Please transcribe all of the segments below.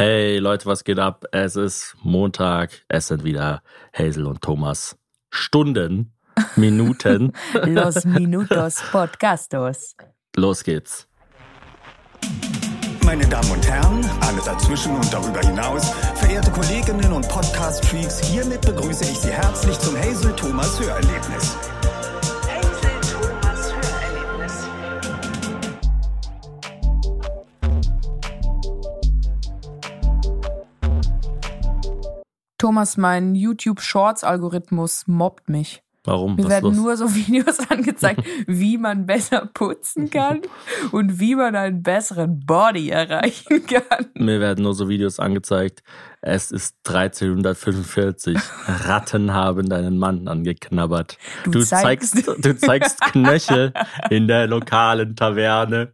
Hey Leute, was geht ab? Es ist Montag. Es sind wieder Hazel und Thomas. Stunden, Minuten. Los Minutos Podcastos. Los geht's. Meine Damen und Herren, alle dazwischen und darüber hinaus, verehrte Kolleginnen und Podcast-Freaks, hiermit begrüße ich Sie herzlich zum Hazel Thomas Hörerlebnis. Thomas, mein YouTube Shorts Algorithmus mobbt mich. Warum? Mir Was werden los? nur so Videos angezeigt, wie man besser putzen kann und wie man einen besseren Body erreichen kann. Mir werden nur so Videos angezeigt. Es ist 1345. Ratten haben deinen Mann angeknabbert. Du Du, zeigst- zeigst, du zeigst Knöchel in der lokalen Taverne,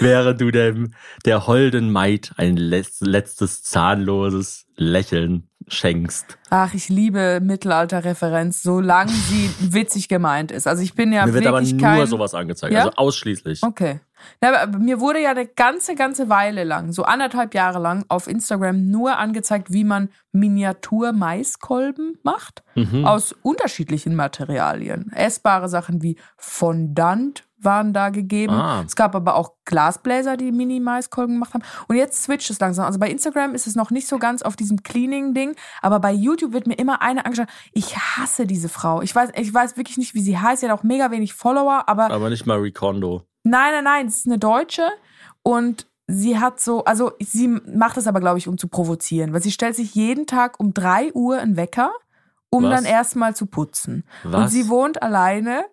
während du dem, der holden Maid ein letz- letztes zahnloses Lächeln schenkst. Ach, ich liebe Mittelalterreferenz, solange sie witzig gemeint ist. Also ich bin ja Mir wird aber nur kein... sowas angezeigt, Ja? also ausschließlich. Okay. Aber mir wurde ja eine ganze, ganze Weile lang, so anderthalb Jahre lang, auf Instagram nur angezeigt, wie man Miniatur-Maiskolben macht. Mhm. Aus unterschiedlichen Materialien. Essbare Sachen wie Fondant waren da gegeben. Ah. Es gab aber auch Glasbläser, die Mini-Maiskolben gemacht haben. Und jetzt switcht es langsam. Also bei Instagram ist es noch nicht so ganz auf diesem Cleaning-Ding, aber bei YouTube wird mir immer eine angeschaut. Ich hasse diese Frau. Ich weiß, ich weiß wirklich nicht, wie sie heißt. Sie hat auch mega wenig Follower, aber Aber nicht mal Recondo. Nein, nein, nein, es ist eine Deutsche und sie hat so, also sie macht es aber, glaube ich, um zu provozieren, weil sie stellt sich jeden Tag um 3 Uhr einen Wecker, um Was? dann erstmal zu putzen. Und Was? sie wohnt alleine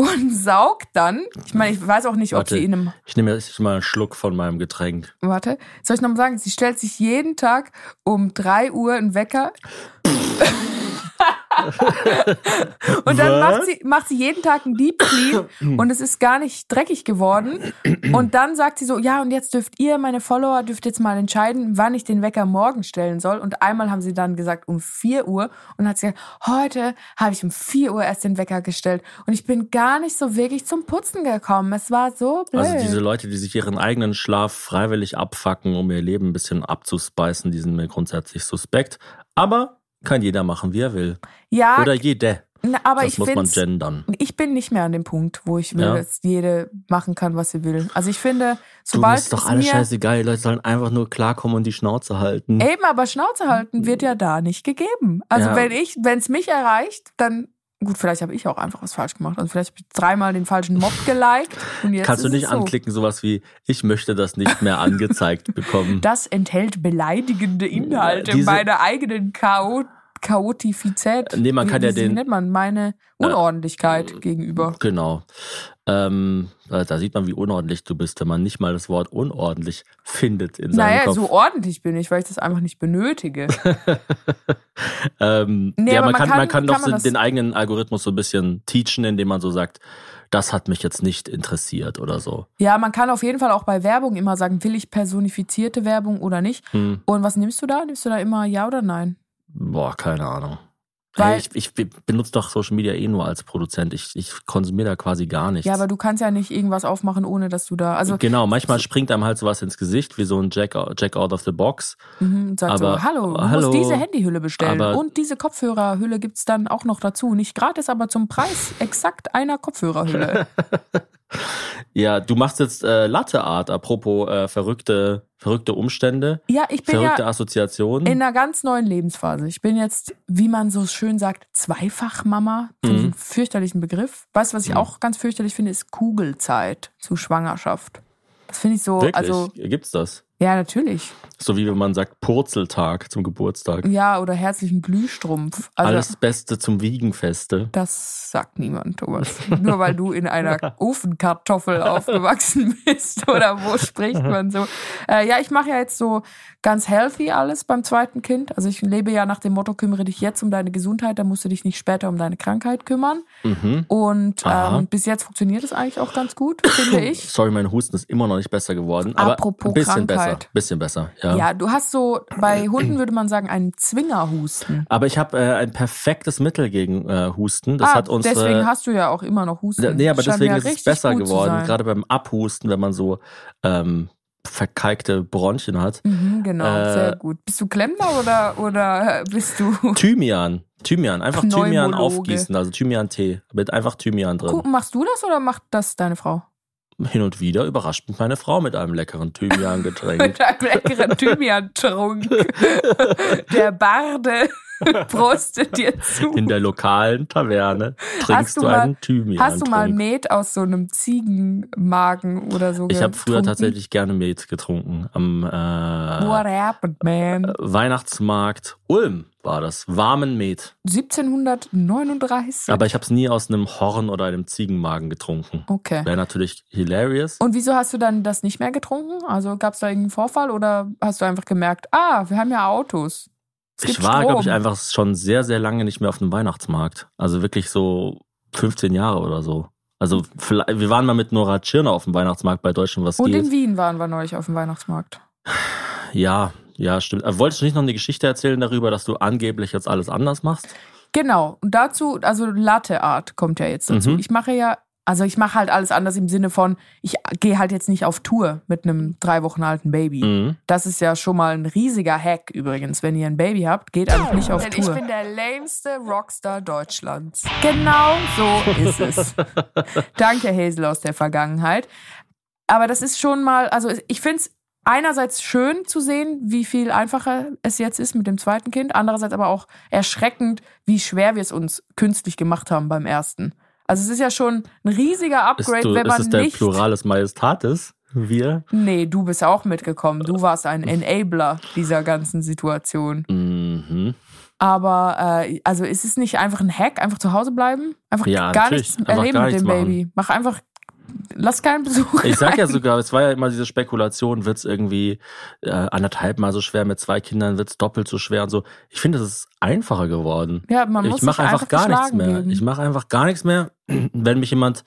und saugt dann, ich meine, ich weiß auch nicht, ob Warte. sie in einem, Ich nehme jetzt mal einen Schluck von meinem Getränk. warte, soll ich nochmal sagen, sie stellt sich jeden Tag um 3 Uhr einen Wecker. Und dann macht sie, macht sie jeden Tag einen Deep Clean und es ist gar nicht dreckig geworden. Und dann sagt sie so, ja, und jetzt dürft ihr, meine Follower, dürft jetzt mal entscheiden, wann ich den Wecker morgen stellen soll. Und einmal haben sie dann gesagt, um 4 Uhr. Und dann hat sie gesagt, heute habe ich um 4 Uhr erst den Wecker gestellt. Und ich bin gar nicht so wirklich zum Putzen gekommen. Es war so blöd. Also diese Leute, die sich ihren eigenen Schlaf freiwillig abfacken, um ihr Leben ein bisschen abzuspeisen, die sind mir grundsätzlich suspekt. Aber kann jeder machen, wie er will. ja, Oder jede. na, aber das ich muss man gendern. ich bin nicht mehr an dem Punkt, wo ich will, Ja. dass jede machen kann, was sie will. Also ich finde, Du, sobald das ist doch es alles scheißegal. Die Leute sollen einfach nur klarkommen und die Schnauze halten. Eben, aber Schnauze halten wird ja da nicht gegeben. Also Ja. wenn ich, wenn es mich erreicht, dann gut, vielleicht habe ich auch einfach was falsch gemacht. Also vielleicht habe ich dreimal den falschen Mob geliked und jetzt Kannst du nicht so. anklicken, sowas wie, ich möchte das nicht mehr angezeigt bekommen. Das enthält beleidigende Inhalte Diese- meiner eigenen Chaot Chaotifizität. Nee, man kann wie ja den- nennt man meine Unordentlichkeit gegenüber. Genau. Ähm, da sieht man, wie unordentlich du bist, wenn man nicht mal das Wort unordentlich findet in seinem Naja, Kopf. so ordentlich bin ich, weil ich das einfach nicht benötige. Ähm, Nee, ja, man kann, man kann- kann, doch das- den eigenen Algorithmus so ein bisschen teachen, indem man so sagt, das hat mich jetzt nicht interessiert oder so. Ja, man kann auf jeden Fall auch bei Werbung immer sagen, will ich personifizierte Werbung oder nicht. Hm. Und was nimmst du da? Nimmst du da immer ja oder nein? Boah, keine Ahnung. Weil- hey, ich, ich be- benutze doch Social Media eh nur als Produzent. Ich, ich konsumiere da quasi gar nichts. Ja, aber du kannst ja nicht irgendwas aufmachen, ohne dass du da. Also genau, manchmal springt einem halt sowas ins Gesicht, wie so ein Jack, Jack out of the box. mhm, sagt aber- so, hallo, du hallo, musst diese Handyhülle bestellen. aber- und diese Kopfhörerhülle gibt's dann auch noch dazu. Nicht gratis, aber zum Preis exakt einer Kopfhörerhülle. Ja, du machst jetzt äh, Latte Art, apropos äh, verrückte, verrückte Umstände, ja, ich bin verrückte ja Assoziationen. in einer ganz neuen Lebensphase. Ich bin jetzt, wie man so schön sagt, Zweifachmama. Mhm. einen fürchterlichen Begriff. Weißt du, was ich auch ganz fürchterlich finde, ist Kugelzeit zu Schwangerschaft. Das finde ich so, Wirklich? also, Gibt's das? Ja, natürlich. So wie wenn man sagt Purzeltag zum Geburtstag. Ja, oder herzlichen Glühstrumpf. Also, Alles Beste zum Wiegenfeste. Das sagt niemand, Thomas. Nur weil du in einer Ofenkartoffel aufgewachsen bist. Oder wo spricht man so? Äh, ja, ich mache ja jetzt so ganz healthy alles beim zweiten Kind. Also ich lebe ja nach dem Motto, kümmere dich jetzt um deine Gesundheit, dann musst du dich nicht später um deine Krankheit kümmern. Mhm. Und ähm, bis jetzt funktioniert es eigentlich auch ganz gut, finde ich. Sorry, mein Husten ist immer noch nicht besser geworden. Aber Apropos ein bisschen Krankheit. besser. Bisschen besser, ja. Ja, du hast so, bei Hunden würde man sagen, einen Zwingerhusten. Aber ich habe äh, ein perfektes Mittel gegen äh, Husten. Das ah, hat unsere. deswegen hast du ja auch immer noch Husten. Nee, aber deswegen ja ist es besser geworden. Gerade beim Abhusten, wenn man so ähm, verkalkte Bronchien hat. Mhm, genau, Äh, sehr gut. Bist du Klempner oder, oder bist du. Thymian. Thymian. Einfach Thymian aufgießen. Also Thymian-Tee. Mit einfach Thymian drin. Machst du das oder macht das deine Frau? Hin und wieder überrascht mich meine Frau mit einem leckeren Thymian-Getränk. Mit einem leckeren Thymian-Trunk. Der Barde prostet dir zu. In der lokalen Taverne trinkst du du, mal- einen Thymian. Hast du mal Met aus so einem Ziegenmagen oder so Ich habe früher tatsächlich gerne Met getrunken. Am äh, What happened, man? Weihnachtsmarkt Ulm war das. Warmen Met. 1739. Aber ich habe es nie aus einem Horn oder einem Ziegenmagen getrunken. okay. Wäre natürlich hilarious. Und wieso hast du dann das nicht mehr getrunken? Also gab es da irgendeinen Vorfall oder hast du einfach gemerkt, ah, wir haben ja Autos. Ich war, glaube ich, einfach schon sehr, sehr lange nicht mehr auf einem Weihnachtsmarkt. Also wirklich so 15 Jahre oder so. Also vielleicht, wir waren mal mit Nora Tschirner auf dem Weihnachtsmarkt bei Deutschland was Und geht. in Wien waren wir neulich auf dem Weihnachtsmarkt. Ja, ja, stimmt. Aber wolltest du nicht noch eine Geschichte erzählen darüber, dass du angeblich jetzt alles anders machst? Genau. Und dazu, also Latte Art kommt ja jetzt dazu. Mhm. Ich mache ja, also ich mache halt alles anders im Sinne von, ich gehe halt jetzt nicht auf Tour mit einem drei Wochen alten Baby. Mhm. Das ist ja schon mal ein riesiger Hack übrigens. Wenn ihr ein Baby habt, geht einfach nicht auf Denn Tour. ich bin der lameste Rockstar Deutschlands. Genau so ist es. Danke, Hazel aus der Vergangenheit. Aber das ist schon mal, also ich finde es einerseits schön zu sehen, wie viel einfacher es jetzt ist mit dem zweiten Kind, andererseits aber auch erschreckend, wie schwer wir es uns künstlich gemacht haben beim ersten. Also es ist ja schon ein riesiger Ist, Upgrade, du, wenn ist man es der nicht. Pluralis Majestatis? Wir? Nee, du bist auch mitgekommen. Du warst ein Enabler dieser ganzen Situation. Mhm. Aber äh, also ist es nicht einfach ein Hack, einfach zu Hause bleiben? Einfach Ja, gar nichts erleben gar mit dem nichts. Baby. Mach einfach, lass keinen Besuch. Ich sag ja rein. sogar, es war ja immer diese Spekulation, wird's irgendwie äh, anderthalb Mal so schwer, mit zwei Kindern wird's doppelt so schwer und so. Ich finde, es ist einfacher geworden. Ja, man muss ich mache sich einfach gar nichts mehr. Geben. Ich mache einfach gar nichts mehr. Wenn mich jemand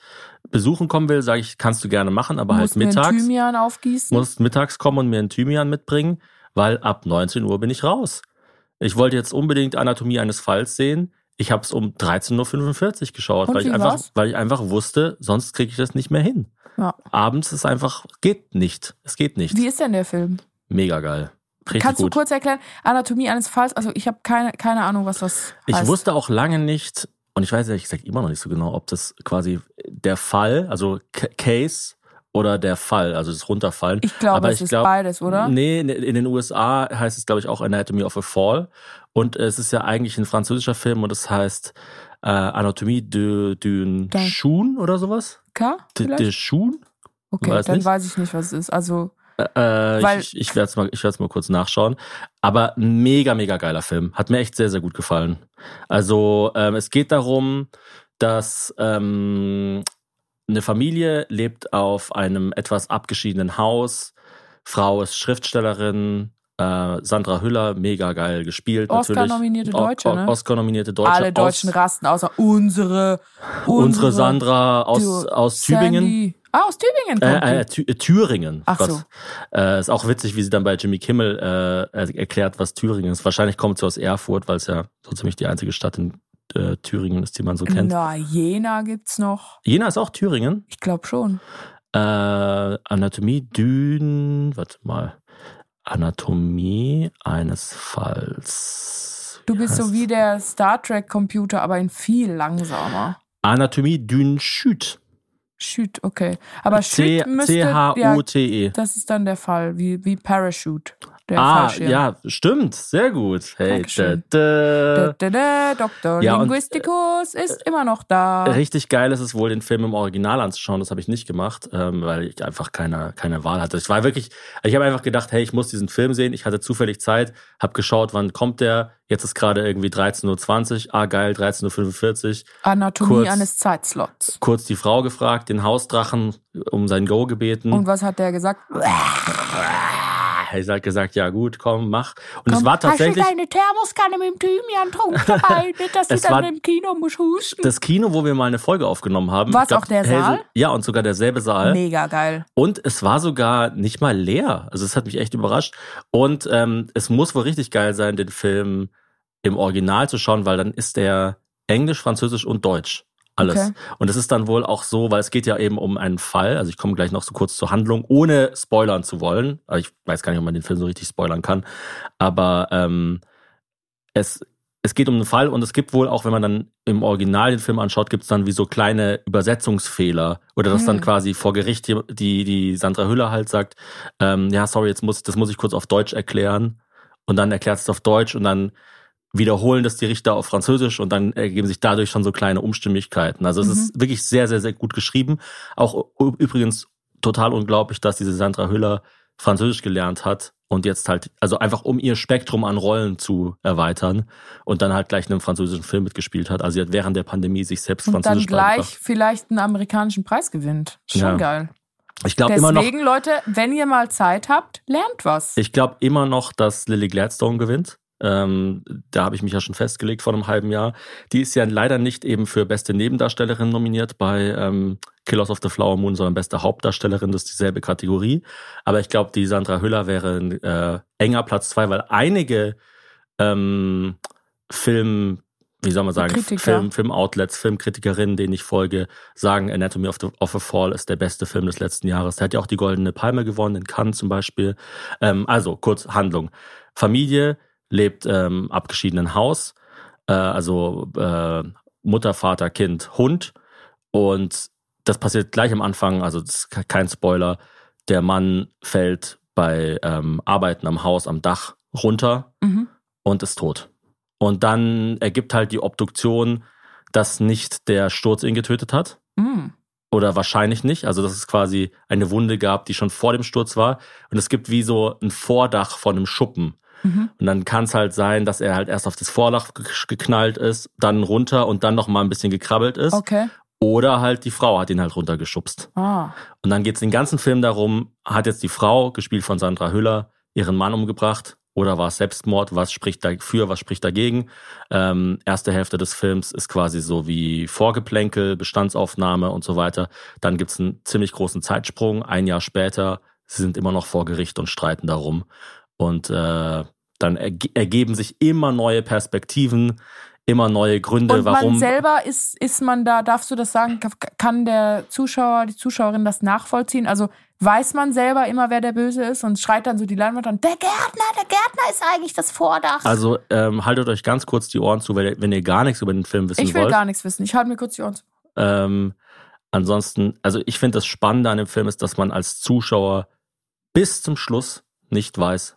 besuchen kommen will, sage ich, kannst du gerne machen, aber halt musst mir einen mittags. Thymian aufgießen. Musst mittags kommen und mir einen Thymian mitbringen, weil ab 19 Uhr bin ich raus. Ich wollte jetzt unbedingt Anatomie eines Falls sehen. Ich habe es um 13.45 Uhr geschaut, Und weil ich, einfach, war's? weil ich einfach wusste, sonst kriege ich das nicht mehr hin. Ja. Abends ist einfach, geht nicht. Es geht nicht. Wie ist denn der Film? Mega geil. Richtig Kannst gut. du kurz erklären? Anatomie eines Falls? Also ich habe keine, keine Ahnung, was das Ich heißt. wusste auch lange nicht, und ich weiß ehrlich gesagt immer noch nicht so genau, ob das quasi der Fall, also Case oder der Fall, also das Runterfallen. Ich glaube, Aber es ich ist glaub- beides, oder? Nee, in- in den USA heißt es, glaube ich, auch Anatomy of a Fall. Und es ist ja eigentlich ein französischer Film und es heißt äh, Anatomie de, d'un. Chun oder sowas. K? De, vielleicht? de Chun? Okay, weiß dann nicht. weiß ich nicht, was es ist. Also Äh, Weil- ich ich werde es mal, ich mal kurz nachschauen. Aber mega, mega geiler Film. Hat mir echt sehr, sehr gut gefallen. Also ähm, es geht darum, dass ähm, eine Familie lebt auf einem etwas abgeschiedenen Haus. Frau ist Schriftstellerin. Äh, Sandra Hüller, mega geil gespielt. Oscar-nominierte Deutsche, O- ne? Oscar-nominierte Deutsche. alle Deutschen aus, rasten, außer unsere. Unsere Sandra aus, du, aus Tübingen. Sandy. Ah, aus Tübingen kommt Äh, äh. Thü- äh, Thüringen. Ach Gott. so. Äh, ist auch witzig, wie sie dann bei Jimmy Kimmel äh, er- erklärt, was Thüringen ist. Wahrscheinlich kommt sie aus Erfurt, weil es ja so ziemlich die einzige Stadt in äh, Thüringen ist, die man so kennt. Na, Jena gibt's noch. Jena ist auch Thüringen. Ich glaube schon. Äh, Anatomie Dün, warte mal. Anatomie eines Falls. Du bist so wie der Star Trek Computer, aber in viel langsamer. Anatomie Dün Schüt. Shoot, okay. Aber C- Shoot müsste, ja, C-H-O-T-E. das ist dann der Fall, wie, wie Parachute, der Ah, Fallschirm. ja, stimmt. Sehr gut. Hey, da, da. Da, Dr. Ja, und, Linguisticus ist immer noch da. Richtig geil ist es wohl, den Film im Original anzuschauen. Das habe ich nicht gemacht, ähm, weil ich einfach keine, keine Wahl hatte. Ich war wirklich, ich habe einfach gedacht, hey, ich muss diesen Film sehen. Ich hatte zufällig Zeit, habe geschaut, wann kommt der. Jetzt ist gerade irgendwie 13.20 Uhr. Ah, geil, 13.45 Uhr. Anatomie kurz- eines Zeitslots. Kurz die Frau gefragt, den Hausdrachen um sein Go gebeten. Und was hat der gesagt? Er hat gesagt, ja gut, komm, mach. Und es Komm, war tatsächlich Hast du deine Thermoskanne mit dem Thymian-Trunk dabei? Nicht, dass du Es dann war- im Kino musst husten. das Kino, wo wir mal eine Folge aufgenommen haben. Ich glaub, auch der Hazel- Saal? Ja, und sogar derselbe Saal. Mega geil. Und es war sogar nicht mal leer. Also es hat mich echt überrascht. Und ähm, es muss wohl richtig geil sein, den Film im Original zu schauen, weil dann ist der Englisch, Französisch und Deutsch Alles. Okay. Und es ist dann wohl auch so, weil es geht ja eben um einen Fall, also ich komme gleich noch so kurz zur Handlung, ohne spoilern zu wollen. Aber ich weiß gar nicht, ob man den Film so richtig spoilern kann. Aber ähm, es, es geht um einen Fall und es gibt wohl auch, wenn man dann im Original den Film anschaut, gibt es dann wie so kleine Übersetzungsfehler. Oder dass dann Hm. quasi vor Gericht die, die, die Sandra Hüller halt sagt, ähm, ja, sorry, jetzt muss, das muss ich kurz auf Deutsch erklären. Und dann erklärt es auf Deutsch und dann wiederholen das die Richter auf Französisch und dann ergeben sich dadurch schon so kleine Umstimmigkeiten. Also es Mhm. ist wirklich sehr, sehr, sehr gut geschrieben. Auch übrigens total unglaublich, dass diese Sandra Hüller Französisch gelernt hat und jetzt halt, also einfach um ihr Spektrum an Rollen zu erweitern und dann halt gleich in einem französischen Film mitgespielt hat. Also sie hat während der Pandemie sich selbst Und dann Französisch gleich beigebracht. vielleicht einen amerikanischen Preis gewinnt. Schon Ja. geil. Ich glaube immer noch, Deswegen, Leute, wenn ihr mal Zeit habt, lernt was. Ich glaube immer noch, dass Lily Gladstone gewinnt. Ähm, da habe ich mich ja schon festgelegt vor einem halben Jahr. Die ist ja leider nicht eben für beste Nebendarstellerin nominiert bei ähm, Killers of the Flower Moon, sondern beste Hauptdarstellerin. Das ist dieselbe Kategorie. Aber ich glaube, die Sandra Hüller wäre ein äh, enger Platz zwei, weil einige ähm, Film, wie soll man sagen, Kritiker. Film, Filmoutlets, Filmkritikerinnen, denen ich folge, sagen, Anatomy of, the, of a Fall ist der beste Film des letzten Jahres. Der hat ja auch die Goldene Palme gewonnen, in Cannes zum Beispiel. Ähm, also, kurz Handlung. Familie lebt ähm, abgeschiedenen Haus, äh, also äh, Mutter, Vater, Kind, Hund. Und das passiert gleich am Anfang, also das ist ke- kein Spoiler. Der Mann fällt bei ähm, Arbeiten am Haus am Dach runter Mhm. und ist tot. Und dann ergibt halt die Obduktion, dass nicht der Sturz ihn getötet hat. Mm. Oder wahrscheinlich nicht. Also, dass es quasi eine Wunde gab, die schon vor dem Sturz war. Und es gibt wie so ein Vordach von einem Schuppen. Mhm. Und dann kann es halt sein, dass er halt erst auf das Vordach ge- geknallt ist, dann runter und dann noch mal ein bisschen gekrabbelt ist. Okay. Oder halt die Frau hat ihn halt runtergeschubst. Ah. Und dann geht es den ganzen Film darum, hat jetzt die Frau, gespielt von Sandra Hüller, ihren Mann umgebracht oder war es Selbstmord? Was spricht dafür, was spricht dagegen? Ähm, erste Hälfte des Films ist quasi so wie Vorgeplänkel, Bestandsaufnahme und so weiter. Dann gibt's einen ziemlich großen Zeitsprung. Ein Jahr später, sie sind immer noch vor Gericht und streiten darum. Und äh, dann erge ergeben sich immer neue Perspektiven, immer neue Gründe, Und warum. man selber ist, ist man da, darfst du das sagen, kann der Zuschauer, die Zuschauerin das nachvollziehen? Also weiß man selber immer, wer der Böse ist und schreit dann so die Leinwand an, der Gärtner, der Gärtner ist eigentlich das Vordach. Also ähm, haltet euch ganz kurz die Ohren zu, wenn ihr, wenn ihr gar nichts über den Film wissen ich will wollt. gar nichts wissen. Ich halte mir kurz die Ohren zu. Ähm, ansonsten, also ich finde das Spannende an dem Film ist, dass man als Zuschauer bis zum Schluss nicht weiß,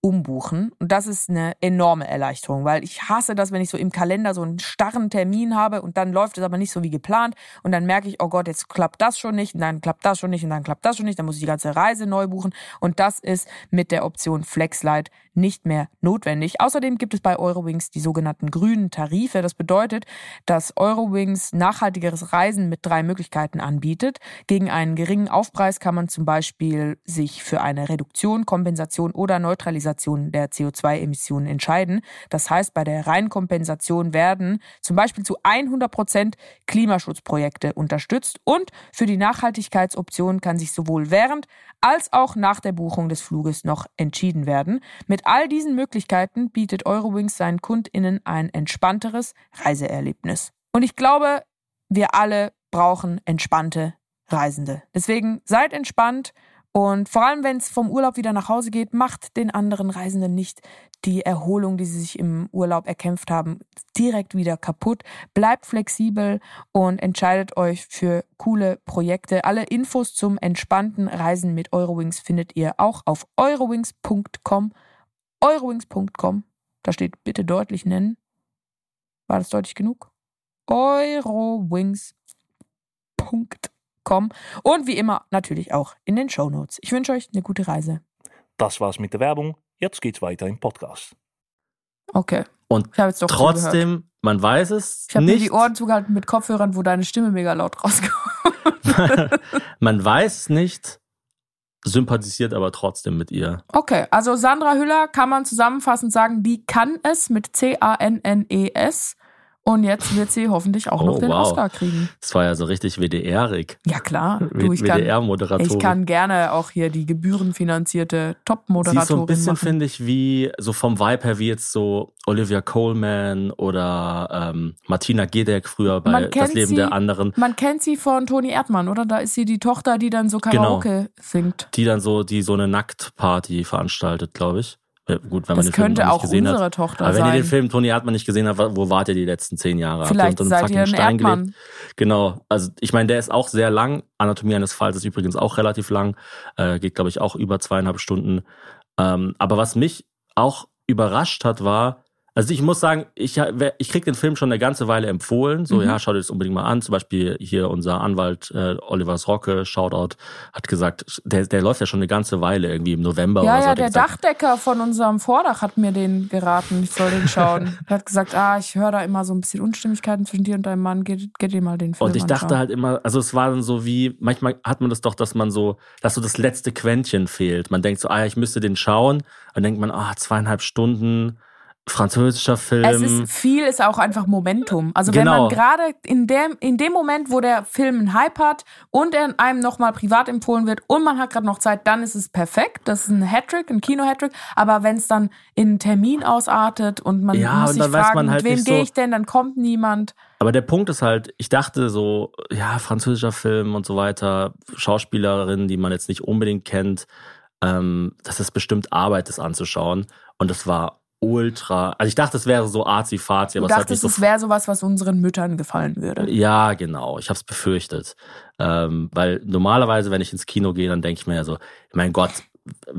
umbuchen. Und das ist eine enorme Erleichterung, weil ich hasse das, wenn ich so im Kalender so einen starren Termin habe und dann läuft es aber nicht so wie geplant. Und dann merke ich, oh Gott, jetzt klappt das schon nicht und dann klappt das schon nicht und dann klappt das schon nicht, dann muss ich die ganze Reise neu buchen. Und das ist mit der Option FlexLight nicht mehr notwendig. Außerdem gibt es bei Eurowings die sogenannten grünen Tarife. Das bedeutet, dass Eurowings nachhaltigeres Reisen mit drei Möglichkeiten anbietet. Gegen einen geringen Aufpreis kann man zum Beispiel sich für eine Reduktion, Kompensation oder Neutralisation der CO2-Emissionen entscheiden. Das heißt, bei der Reinkompensation werden zum Beispiel zu 100 Prozent Klimaschutzprojekte unterstützt und für die Nachhaltigkeitsoption kann sich sowohl während als auch nach der Buchung des Fluges noch entschieden werden. Mit all diesen Möglichkeiten bietet Eurowings seinen KundInnen ein entspannteres Reiseerlebnis. Und ich glaube, wir alle brauchen entspannte Reisende. Deswegen seid entspannt und vor allem, wenn es vom Urlaub wieder nach Hause geht, macht den anderen Reisenden nicht die Erholung, die sie sich im Urlaub erkämpft haben, direkt wieder kaputt. Bleibt flexibel und entscheidet euch für coole Projekte. Alle Infos zum entspannten Reisen mit Eurowings findet ihr auch auf eurowings.com. Eurowings.com. Da steht bitte deutlich nennen. War das deutlich genug? Eurowings.com. Und wie immer natürlich auch in den Show Notes. Ich wünsche euch eine gute Reise. Das war's mit der Werbung. Jetzt geht's weiter im Podcast. Okay. Und Ich habe jetzt doch zugehört. trotzdem man weiß es Ich habe mir die Ohren zugehalten mit Kopfhörern, wo deine Stimme mega laut rauskommt. man weiß es nicht, sympathisiert aber trotzdem mit ihr. Okay, also Sandra Hüller kann man zusammenfassend sagen, die kann es mit C-A-N-N-E-S. Und jetzt wird sie hoffentlich auch noch Oh, den wow. Oscar kriegen. Das war ja so richtig WDR-ig. Ja klar, du, ich WDR-Moderatorin. ich kann gerne auch hier die gebührenfinanzierte Sie ist so Top-Moderatorin ein bisschen, finde ich, wie, so vom Vibe her, wie jetzt so Olivia Coleman oder ähm, Martina Gedeck früher bei Man Das Leben sie- der anderen, Man kennt sie von Toni Erdmann, oder? Da ist sie die Tochter, die dann so Genau. Karaoke singt. die dann so, die so eine Nacktparty veranstaltet, glaube ich. Äh, Gut, wenn man Das den Film könnte nicht auch gesehen unsere hat. Tochter Aber wenn sein. ihr den Film Toni Erdmann nicht gesehen habt, wo wart ihr die letzten zehn Jahre? Habt Vielleicht ihr unter seid ihr ein Stein Erdmann. gelebt? Genau. Also ich meine, der ist auch sehr lang. Anatomie eines Falls ist übrigens auch relativ lang. Äh, geht, glaube ich, auch über zweieinhalb Stunden. Ähm, aber was mich auch überrascht hat, war, also ich muss sagen, ich, ich krieg den Film schon eine ganze Weile empfohlen. So, Mhm. ja, schau dir das unbedingt mal an. Zum Beispiel hier unser Anwalt äh, Oliver Rocke, Shoutout, hat gesagt, der, der läuft ja schon eine ganze Weile, irgendwie im November Ja, oder so. ja, er der gesagt. Dachdecker von unserem Vordach hat mir den geraten. Ich soll den schauen. er hat gesagt, ah, ich höre da immer so ein bisschen Unstimmigkeiten zwischen dir und deinem Mann. Geht, geht dir mal den Film Und ich dachte anschauen. halt immer, also es war dann so wie, manchmal hat man das doch, dass man so, dass so das letzte Quäntchen fehlt. Man denkt so, ah, ich müsste den schauen. Dann denkt man, ah, zweieinhalb Stunden, französischer Film. Es ist viel, ist auch einfach Momentum. Also wenn Genau. man gerade in dem, in dem Moment, wo der Film einen Hype hat und er einem nochmal privat empfohlen wird und man hat gerade noch Zeit, dann ist es perfekt. Das ist ein Hattrick, ein Kino-Hattrick. Aber wenn es dann in einen Termin ausartet und man Ja, muss und sich fragen, halt mit wem so- gehe ich denn, dann kommt niemand. Aber der Punkt ist halt, ich dachte so, ja, französischer Film und so weiter, Schauspielerinnen, die man jetzt nicht unbedingt kennt, ähm, das ist bestimmt Arbeit, das anzuschauen. Und das war ultra, also ich dachte, es wäre so arzi-fazi, Du aber nicht dachtest, so es wäre sowas, was unseren Müttern gefallen würde. Ja, genau. Ich habe es befürchtet. Ähm, weil normalerweise, wenn ich ins Kino gehe, dann denke ich mir ja so, mein Gott,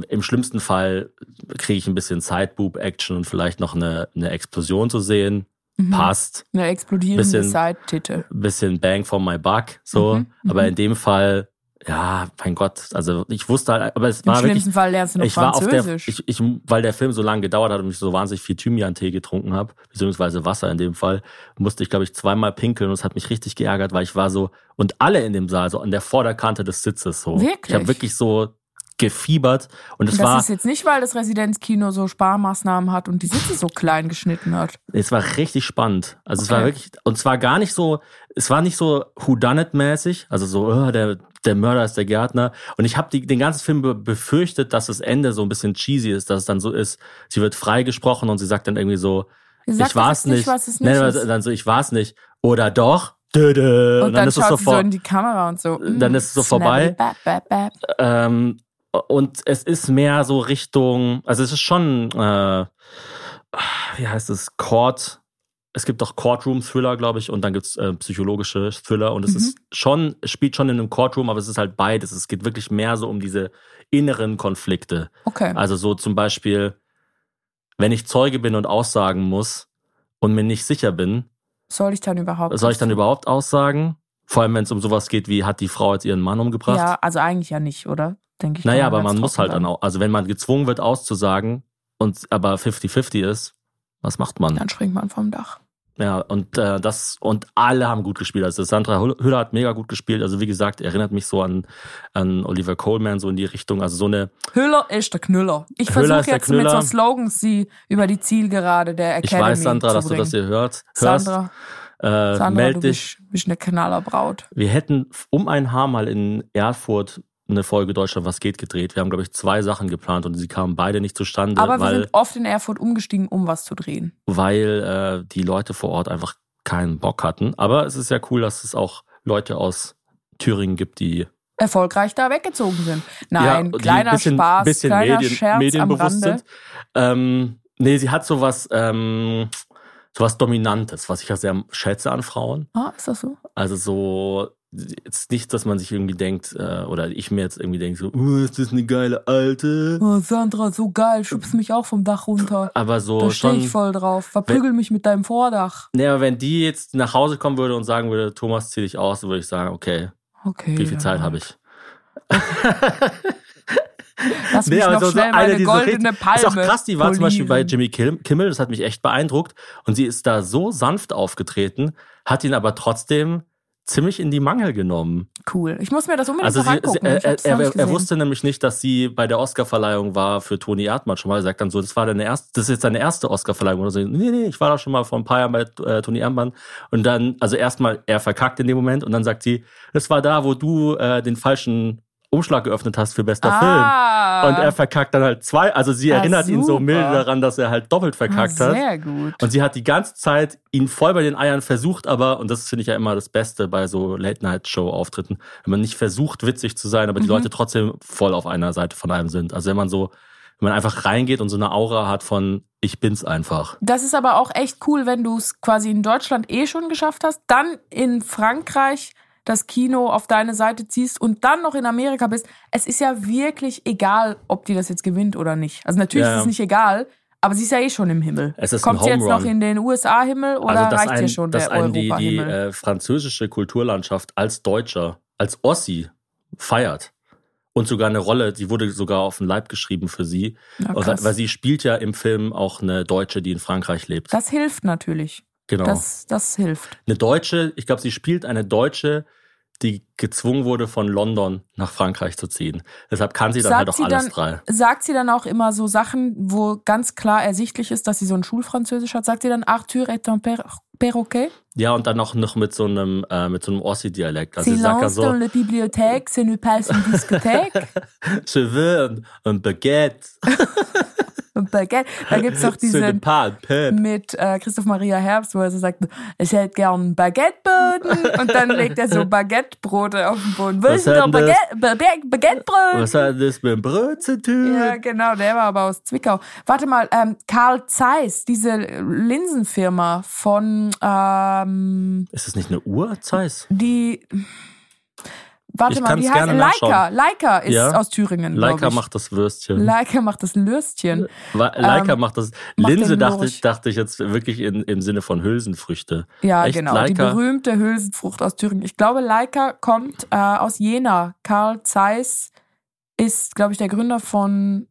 im schlimmsten Fall kriege ich ein bisschen Sideboob-Action und vielleicht noch eine, eine Explosion zu sehen. Mhm. Passt. Eine explodierende Seittitte. Bisschen Bang for my buck. So. Mhm, Aber mhm. in dem Fall, ja, mein Gott, also ich wusste halt, aber es Im war wirklich. schlimmsten Fall lernst du noch Ich war auf der, Französisch. ich, ich, weil der Film so lange gedauert hat und ich so wahnsinnig viel Thymian-Tee getrunken habe, beziehungsweise Wasser in dem Fall, musste ich, glaube ich, zweimal pinkeln und es hat mich richtig geärgert, weil ich war so, und alle in dem Saal, so an der Vorderkante des Sitzes so. Wirklich? Ich habe wirklich so gefiebert und es das war, ist jetzt nicht, weil das Residenzkino so Sparmaßnahmen hat und die Sitze so klein geschnitten hat. es war richtig spannend. Also es war Okay. wirklich, und zwar gar nicht so, es war nicht so Whodunit-mäßig, also so, oh, der, der Mörder ist der Gärtner. Und ich habe den ganzen Film be- befürchtet, dass das Ende so ein bisschen cheesy ist, dass es dann so ist, sie wird freigesprochen und sie sagt dann irgendwie so, sagt ich war jetzt es nicht. was es Nee, nicht ist. dann so, ich war es nicht. Oder doch. Dö, dö. Und, Und, dann, dann, ist es schaut sie so in die Kamera und so. Dann mm, ist es so vorbei. bap, bap, bap. ähm, und es ist mehr so Richtung, also es ist schon, äh, wie heißt es, Court. Es gibt auch Courtroom-Thriller, glaube ich, und dann gibt's äh, psychologische Thriller. Und es Mhm. ist schon, es spielt schon in einem Courtroom, aber es ist halt beides. Es geht wirklich mehr so um diese inneren Konflikte. Okay. Also so zum Beispiel, wenn ich Zeuge bin und aussagen muss und mir nicht sicher bin, Soll ich dann überhaupt? soll ich dann überhaupt aussagen? Vor allem, wenn es um sowas geht wie, hat die Frau jetzt ihren Mann umgebracht? Ja, also eigentlich ja nicht, oder? Denke ich. naja, aber man muss halt dann auch, also wenn man gezwungen wird auszusagen und aber 50-50 ist, was macht man? Dann springt man vom Dach. Ja, und äh, das, und alle haben gut gespielt. Also Sandra Hüll- Hüller hat mega gut gespielt. Also wie gesagt, erinnert mich so an, an Oliver Coleman, so in die Richtung. Also so eine, Hüller ist der Knüller. Ich versuche jetzt mit so Slogans sie über die Zielgerade der ich Academy weiß, Sandra, zu dass du bringen. das hier hört, hörst. Sandra, äh, Sandra meld du dich. bist, bist eine Knallerbraut. Wir hätten um ein Haar mal in Erfurt eine Folge Deutschland was geht gedreht. Wir haben, glaube ich, zwei Sachen geplant und sie kamen beide nicht zustande, Aber wir weil, sind oft in Erfurt umgestiegen, um was zu drehen. weil äh, die Leute vor Ort einfach keinen Bock hatten. Aber es ist ja cool, dass es auch Leute aus Thüringen gibt, die Erfolgreich da weggezogen sind. Nein, die kleiner ein bisschen, Spaß, bisschen kleiner Medien, Scherz am medienbewusst Rande. sind. Ähm, nee, sie hat sowas, ähm, sowas Dominantes, was ich ja sehr schätze an Frauen. Ah, ist das so? Also so, jetzt nicht, dass man sich irgendwie denkt, äh, oder ich mir jetzt irgendwie denke, so, uh, ist das eine geile Alte? Oh, Sandra, so geil, schubst mich auch vom Dach runter. Aber so Da stehe ich voll drauf. Verprügel mich mit deinem Vordach. Nee, aber wenn die jetzt nach Hause kommen würde und sagen würde, Thomas, zieh dich aus, dann würde ich sagen, okay, Okay. wie viel ja. Zeit habe ich? Lass mich aber noch so- schnell eine, meine die so goldene richtig- Palme Ist auch krass, die war zum Beispiel bei polieren. Jimmy Kim- Kimmel, das hat mich echt beeindruckt. Und sie ist da so sanft aufgetreten, hat ihn aber trotzdem ziemlich in die Mangel genommen. Cool. Ich muss mir das unbedingt Also sie, angucken. er, er, hab's noch er, er wusste nämlich nicht, dass sie bei der Oscarverleihung war für Toni Erdmann schon mal. Er sagt dann so, das war deine erste, das ist jetzt deine erste Oscarverleihung oder so. Nee, nee, ich war da schon mal vor ein paar Jahren bei äh, Toni Erdmann. Und dann, also erstmal, er verkackt in dem Moment und dann sagt sie, das war da, wo du äh, den falschen Umschlag geöffnet hast für bester Film. ah, Und er verkackt dann halt zwei, also sie Ah, erinnert ihn so milde daran, dass er halt doppelt verkackt ah, hat. Sehr gut. Und sie hat die ganze Zeit ihn voll bei den Eiern versucht, aber, und das finde ich ja immer das Beste bei so Late-Night-Show-Auftritten, wenn man nicht versucht, witzig zu sein, aber die Mhm. Leute trotzdem voll auf einer Seite von einem sind. Also wenn man so, wenn man einfach reingeht und so eine Aura hat von, ich bin's einfach. Das ist aber auch echt cool, wenn du es quasi in Deutschland eh schon geschafft hast, dann in Frankreich das Kino auf deine Seite ziehst und dann noch in Amerika bist. Es ist ja wirklich egal, ob die das jetzt gewinnt oder nicht. Also natürlich Ja, ist es nicht egal, aber sie ist ja eh schon im Himmel. Es ist Kommt sie jetzt noch in den USA-Himmel oder also, reicht ein, hier schon dass der einen die, die äh, französische Kulturlandschaft als Deutscher, als Ossi feiert. Und sogar eine Rolle, die wurde sogar auf den Leib geschrieben für sie. Ja, krass. weil sie spielt ja im Film auch eine Deutsche, die in Frankreich lebt. das hilft natürlich. genau. Das, das hilft. eine Deutsche, ich glaube, sie spielt eine Deutsche, die gezwungen wurde, von London nach Frankreich zu ziehen. Deshalb kann sie dann Sagt halt auch alles dann- drei. Sagt sie dann auch immer so Sachen, wo ganz klar ersichtlich ist, dass sie so ein Schulfranzösisch hat? Sagt sie dann Arthur est un per perroquet? Ja, und dann noch, noch mit so einem, äh, mit so einem Ossi-Dialekt. Also sie sagt ja Silence so, dans la bibliothèque, ce n'est pas une discothèque. je veux un, un baguette. Baguette. Da gibt's doch Ce n'est diesen mit äh, Christoph Maria Herbst, wo er so sagt, ich hätte gern Baguetteboden. Und dann legt er so Baguettebrote auf den Boden. Was Willst du doch Baguette, Baguettebrot? Was hat das mit dem Brot zu tun? Ja, genau, der war aber aus Zwickau. Warte mal, ähm, Karl Zeiss, diese Linsenfirma von ähm, Ist das nicht eine Uhr, Zeiss? die Warte Ich mal, wie heißt gerne Leica? Leica ist Ja. aus Thüringen. Leica macht das Würstchen. Leica macht das Lürstchen. Wa- Leica ähm, macht das. macht Linse den dachte ich, dachte ich jetzt wirklich in, im Sinne von Hülsenfrüchte. Ja, Echt? genau. Die Leica? berühmte Hülsenfrucht aus Thüringen. Ich glaube, Leica kommt äh, aus Jena. Karl Zeiss ist, glaube ich, der Gründer von,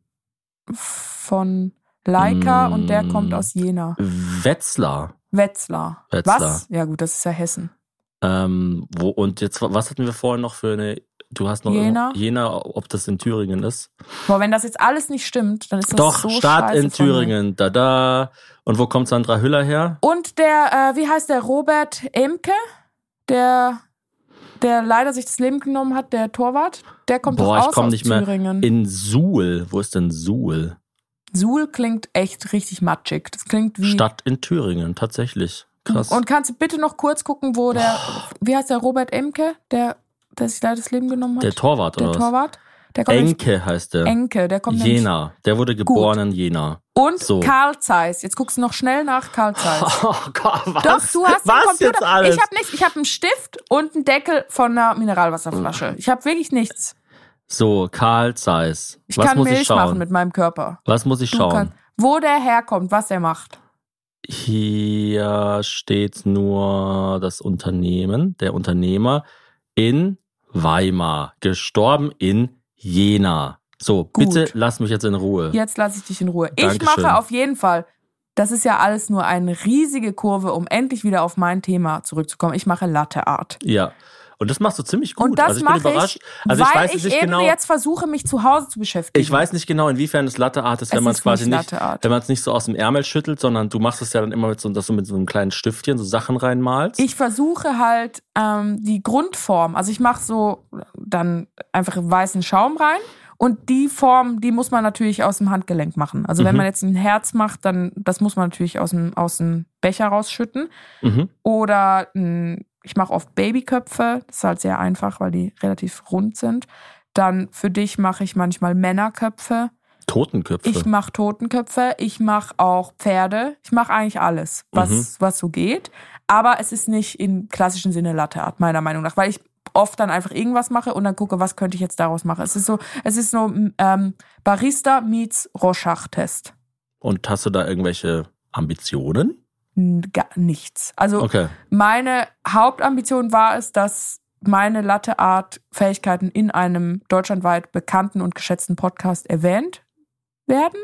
von Leica Mm. und der kommt aus Jena. Wetzlar. Wetzlar. Wetzlar. Was? Ja, gut, das ist ja Hessen. Ähm, wo, und jetzt, was hatten wir vorhin noch für eine, du hast noch Jena? Jena, ob das in Thüringen ist? Boah, wenn das jetzt alles nicht stimmt, dann ist das Doch, so Start scheiße in. Thüringen, da da. Und wo kommt Sandra Hüller her? Und der, äh, wie heißt der, Robert Emke, der, der leider sich das Leben genommen hat, der Torwart, der kommt Boah, doch ich komm aus nicht mehr Thüringen. In Suhl. Wo ist denn Suhl? Suhl klingt echt richtig matschig. Das klingt wie. Stadt in Thüringen, tatsächlich. Krass. Und kannst du bitte noch kurz gucken, wo der, wie heißt der Robert Emke, der, der sich leider das Leben genommen hat? der Torwart, Der oder was? Torwart? Der kommt nämlich- Enke heißt der. Enke, der kommt nämlich- Jena. Der wurde geboren in Jena. Und So. Karl Zeiss. Jetzt guckst du noch schnell nach Karl Zeiss. Oh Gott, was? Doch, du hast was Computer. jetzt alles? Ich habe nichts. Ich habe einen Stift und einen Deckel von einer Mineralwasserflasche. Ich habe wirklich nichts. so, Karl Zeiss. Ich was kann muss Milch ich schauen? machen mit meinem Körper. was muss ich Du schauen? kannst, wo der herkommt, was er macht. Hier steht nur das Unternehmen, der Unternehmer in Weimar, gestorben in Jena. So, Gut. bitte lass mich jetzt in Ruhe. Jetzt lasse ich dich in Ruhe. Ich Dankeschön. mache auf jeden Fall. Das ist ja alles nur eine riesige Kurve, um endlich wieder auf mein Thema zurückzukommen. Ich mache Latte Art. Ja. Und das machst du ziemlich gut. Und das also ich bin mache überrascht. ich, Also weil ich weiß ich nicht eben genau. jetzt versuche, mich zu Hause zu beschäftigen. Ich weiß nicht genau, inwiefern das Latte Art ist, wenn Es man es quasi nicht wenn man es nicht so aus dem Ärmel schüttelt, sondern du machst es ja dann immer mit so, dass du mit so einem kleinen Stiftchen so Sachen reinmalst. Ich versuche halt ähm, die Grundform. Also ich mache so dann einfach weißen Schaum rein. Und die Form, die muss man natürlich aus dem Handgelenk machen. Also wenn Mhm. man jetzt ein Herz macht, dann das muss man natürlich aus dem, aus dem Becher rausschütten. mhm. Oder mh, ich mache oft Babyköpfe. Das ist halt sehr einfach, weil die relativ rund sind. Dann für dich mache ich manchmal Männerköpfe. Totenköpfe. Ich mache Totenköpfe. Ich mache auch Pferde. Ich mache eigentlich alles, was, Mhm. was so geht. Aber es ist nicht im klassischen Sinne Latte Art, meiner Meinung nach, weil ich oft dann einfach irgendwas mache und dann gucke, was könnte ich jetzt daraus machen. Es ist so, es ist so ähm, Barista meets Rorschach-Test. Und hast du da irgendwelche Ambitionen? Gar nichts. Also Okay. meine Hauptambition war es, dass meine Latte-Art-Fähigkeiten in einem deutschlandweit bekannten und geschätzten Podcast erwähnt werden.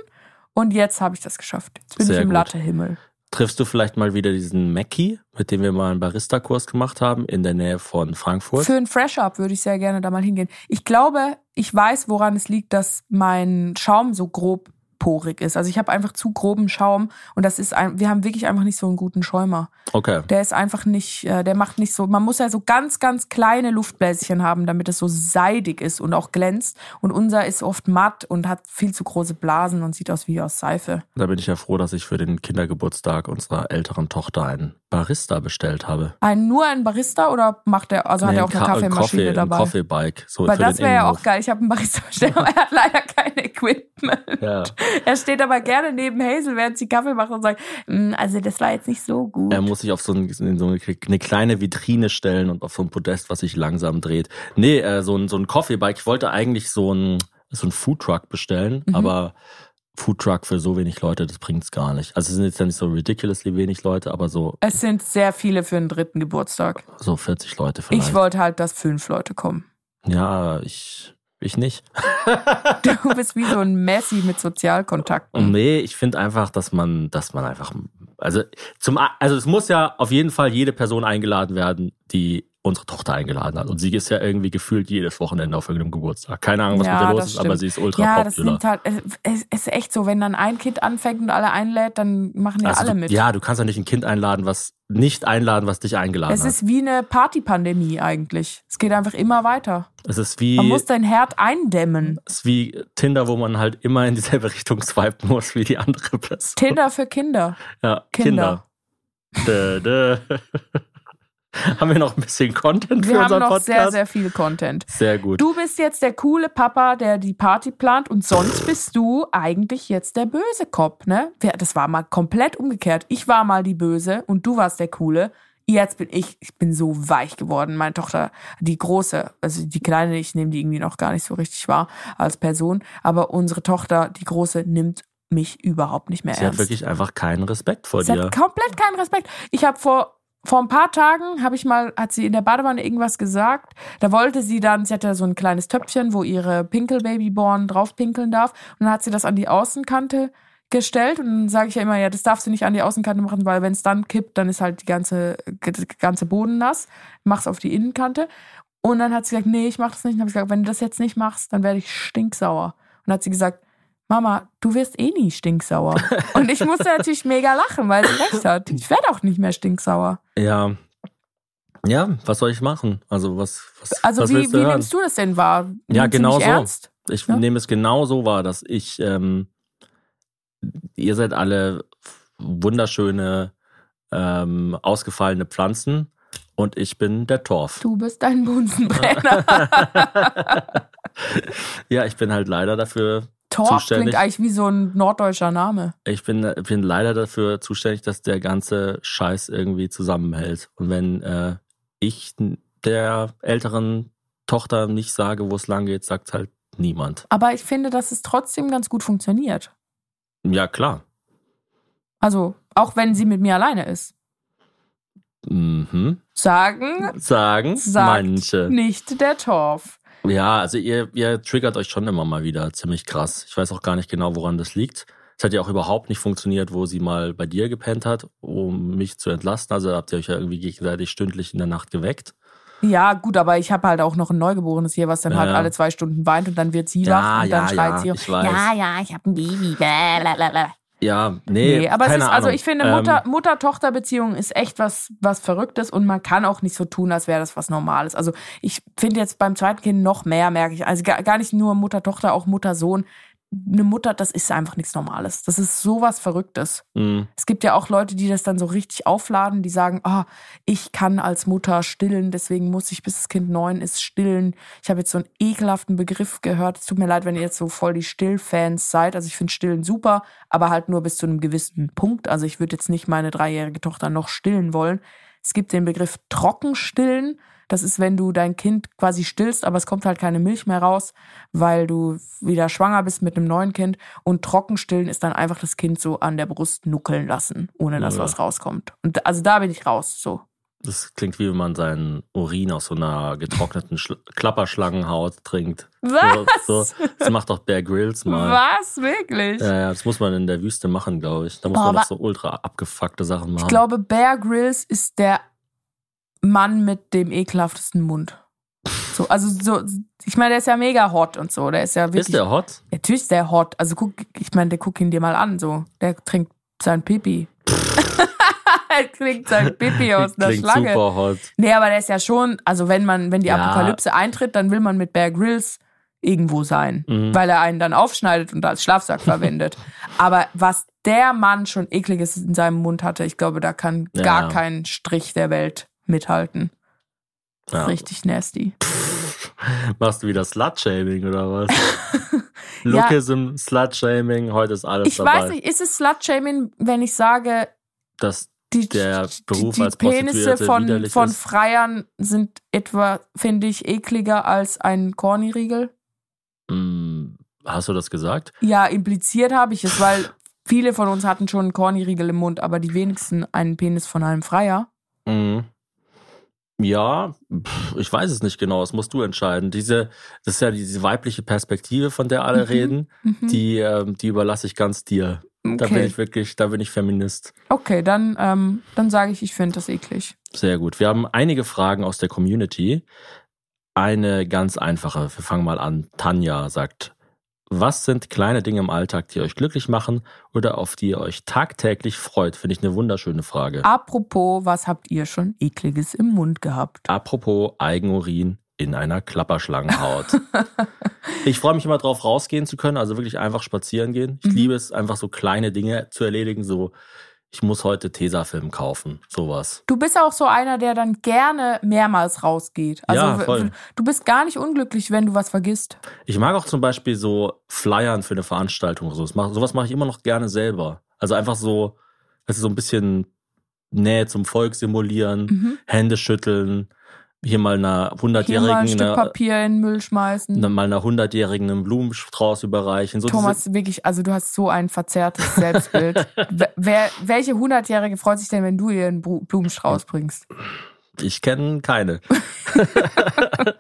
Und jetzt habe ich das geschafft. Jetzt bin Sehr ich im. Latte-Himmel. Triffst du vielleicht mal wieder diesen Mackie, mit dem wir mal einen Barista-Kurs gemacht haben, in der Nähe von Frankfurt? Für ein Fresh-Up würde ich sehr gerne da mal hingehen. Ich glaube, ich weiß, woran es liegt, dass mein Schaum so grob porig ist. Also ich habe einfach zu groben Schaum und das ist ein, wir haben wirklich einfach nicht so einen guten Schäumer. Okay. Der ist einfach nicht, äh, der macht nicht so, man muss ja so ganz, ganz kleine Luftbläschen haben, damit es so seidig ist und auch glänzt. Und unser ist oft matt und hat viel zu große Blasen und sieht aus wie aus Seife. Da bin ich ja froh, dass ich für den Kindergeburtstag unserer älteren Tochter einen Barista bestellt habe. Ein, nur ein Barista oder macht er, also hat Nee, er auch eine Ka- Kaffeemaschine Coffee, dabei? Ein Coffee-Bike. So Weil das wäre ja auch geil. Ich habe einen Barista bestellt, aber er hat leider kein Equipment. Ja. Er steht aber gerne neben Hazel, während sie Kaffee macht und sagt, "Mm, also das war jetzt nicht so gut. Er muss sich auf so, ein, in so eine, eine kleine Vitrine stellen und auf so ein Podest, was sich langsam dreht. Nee, äh, so ein, so ein Coffee-Bike. Ich wollte eigentlich so ein, so ein Foodtruck bestellen, Mhm. aber Foodtruck für so wenig Leute, das bringt's gar nicht. Also es sind jetzt ja nicht so ridiculously wenig Leute, aber so, es sind sehr viele für den dritten Geburtstag. so 40 Leute vielleicht. Ich wollte halt, dass fünf Leute kommen. ja, ich, ich nicht. Du bist wie so ein Messi mit Sozialkontakten. Nee, ich finde einfach, dass man, dass man einfach, also zum, also es muss ja auf jeden Fall jede Person eingeladen werden, die unsere Tochter eingeladen hat. Und sie ist ja irgendwie gefühlt jedes Wochenende auf irgendeinem Geburtstag. Keine Ahnung, was Ja, mit ihr los das ist, aber stimmt. sie ist ultra Ja, das popular. nimmt halt, es es ist echt so, wenn dann ein Kind anfängt und alle einlädt, dann machen ja also alle du, mit. Ja, du kannst ja nicht ein Kind einladen, was nicht einladen, was dich eingeladen es hat. ist wie eine Partypandemie eigentlich. Es geht einfach immer weiter. es ist wie, Man muss dein Herd eindämmen. es ist wie Tinder, wo man halt immer in dieselbe Richtung swipen muss wie die andere Person. Tinder für Kinder. ja, Kinder. Kinder. Dö, dö. Haben wir noch ein bisschen Content für Wir haben unseren noch Podcast? sehr, sehr viel Content. sehr gut. Du bist jetzt der coole Papa, der die Party plant und sonst bist du eigentlich jetzt der böse Cop, ne? Wir- Das war mal komplett umgekehrt. Ich war mal die Böse und du warst der Coole. Jetzt bin ich, ich bin so weich geworden. Meine Tochter, die große, also die kleine, ich nehme die irgendwie noch gar nicht so richtig wahr als Person, aber unsere Tochter, die große, nimmt mich überhaupt nicht mehr Sie hat ernst. wirklich einfach keinen Respekt vor Sie dir. hat komplett keinen Respekt. Ich habe vor vor ein paar Tagen habe ich mal, hat sie in der Badewanne irgendwas gesagt. Da wollte sie dann, sie hatte so ein kleines Töpfchen, wo ihre Pinkelbabyborn drauf pinkeln darf. Und dann hat sie das an die Außenkante gestellt. Und dann sage ich ja immer, ja, das darfst du nicht an die Außenkante machen, weil wenn es dann kippt, dann ist halt die ganze, der ganze Boden nass. Mach's auf die Innenkante. Und dann hat sie gesagt, nee, ich mach das nicht. Und dann habe ich gesagt, wenn du das jetzt nicht machst, dann werde ich stinksauer. Und dann hat sie gesagt, Mama, du wirst eh nie stinksauer. Und ich musste natürlich mega lachen, weil sie recht hat. Ich werde auch nicht mehr stinksauer. Ja. Ja, was soll ich machen? Also was, was, Also was wie, wie hören? nimmst du das denn wahr? Ja, Nimmst du genau so. Ernst? Ich Ja. nehme es genau so wahr, dass ich, ähm, ihr seid alle wunderschöne, ähm, ausgefallene Pflanzen und ich bin der Torf. Du bist ein Bunsenbrenner. ja, ich bin halt leider dafür, Torf Zuständig. klingt eigentlich wie so ein norddeutscher Name. ich bin, bin leider dafür zuständig, dass der ganze Scheiß irgendwie zusammenhält. Und wenn äh, ich der älteren Tochter nicht sage, wo es lang geht, sagt halt niemand. Aber ich finde, dass es trotzdem ganz gut funktioniert. Ja, klar. Also, auch wenn sie mit mir alleine ist. Mhm. Sagen, Sagen manche. nicht der Torf. Ja, also ihr, ihr triggert euch schon immer mal wieder ziemlich krass. Ich weiß auch gar nicht genau, woran das liegt. Es hat ja auch überhaupt nicht funktioniert, wo sie mal bei dir gepennt hat, um mich zu entlasten. Also habt ihr euch ja irgendwie gegenseitig stündlich in der Nacht geweckt. Ja, gut, aber ich habe halt auch noch ein Neugeborenes hier, was dann Ja, halt ja. alle zwei Stunden weint und dann wird sie Ja, wach und dann ja, schreit ja, sie. Ja, ja, ich habe ein Baby. Blablabla. Ja, nee, Nee, aber es keine ist, also ich finde, Ähm, Mutter- Mutter-Tochter-Beziehung ist echt was, was Verrücktes und man kann auch nicht so tun, als wäre das was Normales. Also ich finde jetzt beim zweiten Kind noch mehr, merke ich. Also gar, gar nicht nur Mutter-Tochter, auch Mutter-Sohn. Eine Mutter, das ist einfach nichts Normales. Das ist sowas Verrücktes. mh, Es gibt ja auch Leute, die das dann so richtig aufladen, die sagen, ah, ich kann als Mutter stillen, deswegen muss ich, bis das Kind neun ist, stillen. Ich habe jetzt so einen ekelhaften Begriff gehört. Es tut mir leid, wenn ihr jetzt so voll die Stillfans seid. Also ich finde Stillen super, aber halt nur bis zu einem gewissen Punkt. Also ich würde jetzt nicht meine dreijährige Tochter noch stillen wollen. Es gibt den Begriff Trockenstillen. Das ist, wenn du dein Kind quasi stillst, aber es kommt halt keine Milch mehr raus, weil du wieder schwanger bist mit einem neuen Kind. Und Trockenstillen ist dann einfach das Kind so an der Brust nuckeln lassen, ohne dass Ja. was rauskommt. Und also da bin ich raus. So. Das klingt wie wenn man seinen Urin aus so einer getrockneten Schl Klapperschlangenhaut trinkt. Was? So, so, das macht doch Bear Grylls mal. Was? Wirklich? Ja, ja, das muss man in der Wüste machen, glaube ich. Da muss Boah, man doch so ultra abgefuckte Sachen machen. Ich glaube, Bear Grylls ist der Mann mit dem ekelhaftesten Mund. So, also so, ich meine, der ist ja mega hot und so. Der ist ja wirklich. ist der hot? Natürlich ist der hot. Also guck, ich meine, der guck ihn dir mal an. So, der trinkt sein Pipi. er trinkt sein Pipi aus einer Klingt Schlange. super hot. Nee, aber der ist ja schon, also wenn man, wenn die Ja. Apokalypse eintritt, dann will man mit Bear Grylls irgendwo sein, Mhm. weil er einen dann aufschneidet und als Schlafsack verwendet. Aber was der Mann schon ekliges in seinem Mund hatte, ich glaube, da kann Ja. gar kein Strich der Welt mithalten. Ja. richtig nasty. Machst du wieder Slut-Shaming oder was? Ja. Lookism, Slut-Shaming, heute ist alles Ich dabei. weiß nicht, ist es Slut-Shaming, wenn ich sage, Dass die, Der Beruf die, als die Penisse Prostituierte von, von ist. Freiern sind etwa, finde ich, ekliger als ein Corny-Riegel. Hm, hast du das gesagt? Ja, impliziert habe ich es, weil viele von uns hatten schon einen Corny-Riegel im Mund, aber die wenigsten einen Penis von einem Freier. Mhm. Ja, ich weiß es nicht genau, das musst du entscheiden. Diese, das ist ja diese weibliche Perspektive, von der alle Mhm. reden, Mhm. die, ähm, die überlasse ich ganz dir. Da bin okay, ich wirklich, da bin ich Feminist. okay dann, ähm, dann sage ich, ich finde das eklig. Sehr gut. Wir haben einige Fragen aus der Community. Eine ganz einfache. Wir fangen mal an. Tanja sagt, was sind kleine Dinge im Alltag, die euch glücklich machen oder auf die ihr euch tagtäglich freut? Finde ich eine wunderschöne Frage. Apropos, was habt ihr schon ekliges im Mund gehabt? Apropos Eigenurin in einer Klapperschlangenhaut. ich freue mich immer drauf, rausgehen zu können, also wirklich einfach spazieren gehen. Ich Mhm. liebe es, einfach so kleine Dinge zu erledigen, so ich muss heute Tesafilm kaufen, sowas. Du bist auch so einer, der dann gerne mehrmals rausgeht. Also Ja, voll. du bist gar nicht unglücklich, wenn du was vergisst. Ich mag auch zum Beispiel so Flyern für eine Veranstaltung so. Mach, sowas mache ich immer noch gerne selber. Also einfach so, das ist so ein bisschen Nähe zum Volk simulieren, Mhm. Hände schütteln, hier mal einer Hier mal ein hundertjährigen, Stück Papier in den Müll schmeißen. einer- mal einer hundertjährigen einen Blumenstrauß überreichen. So Thomas, wirklich, also du hast so ein verzerrtes Selbstbild. Wer- welche Hundertjährige freut sich denn, wenn du ihr einen Blumenstrauß bringst? ich kenne keine.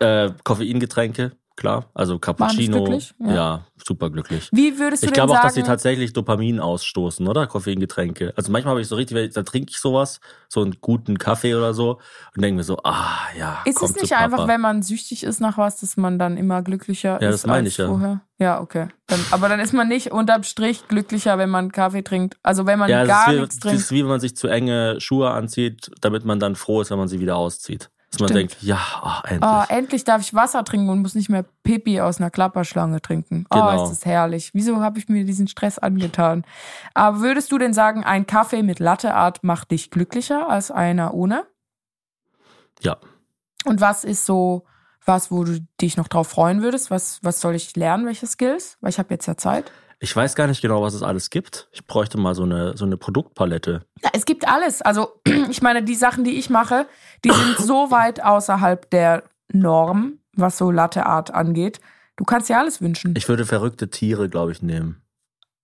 äh, Koffeingetränke, klar. Also Cappuccino. Ja. Ja. super glücklich. Wie würdest du Ich glaube auch, sagen, dass sie tatsächlich Dopamin ausstoßen, oder? Koffeingetränke. Also manchmal habe ich so richtig, da trinke ich sowas, so einen guten Kaffee oder so und denke mir so, ah ja, ist es nicht einfach, wenn man süchtig ist nach was, dass man dann immer glücklicher Ja, ist das meine als ich ja. vorher? Ja, okay. Dann, aber dann ist man nicht unterm Strich glücklicher, wenn man Kaffee trinkt. Also wenn man ja, das gar wie, nichts das trinkt. ist wie wenn man sich zu enge Schuhe anzieht, damit man dann froh ist, wenn man sie wieder auszieht. Dass man denkt, ja, ah, endlich. Oh, endlich darf ich Wasser trinken und muss nicht mehr Pipi aus einer Klapperschlange trinken. Oh, Genau. ist das herrlich. Wieso habe ich mir diesen Stress angetan? Aber würdest du denn sagen, ein Kaffee mit Latteart macht dich glücklicher als einer ohne? Ja. Und was ist so was, wo du dich noch drauf freuen würdest? Was, was soll ich lernen? Welche Skills? Weil ich habe jetzt ja Zeit. Ich weiß gar nicht genau, was es alles gibt. Ich bräuchte mal so eine, so eine Produktpalette. Ja, es gibt alles. Also, ich meine, die Sachen, die ich mache, die sind so weit außerhalb der Norm, was so Latteart angeht. Du kannst dir alles wünschen. Ich würde verrückte Tiere, glaube ich, nehmen.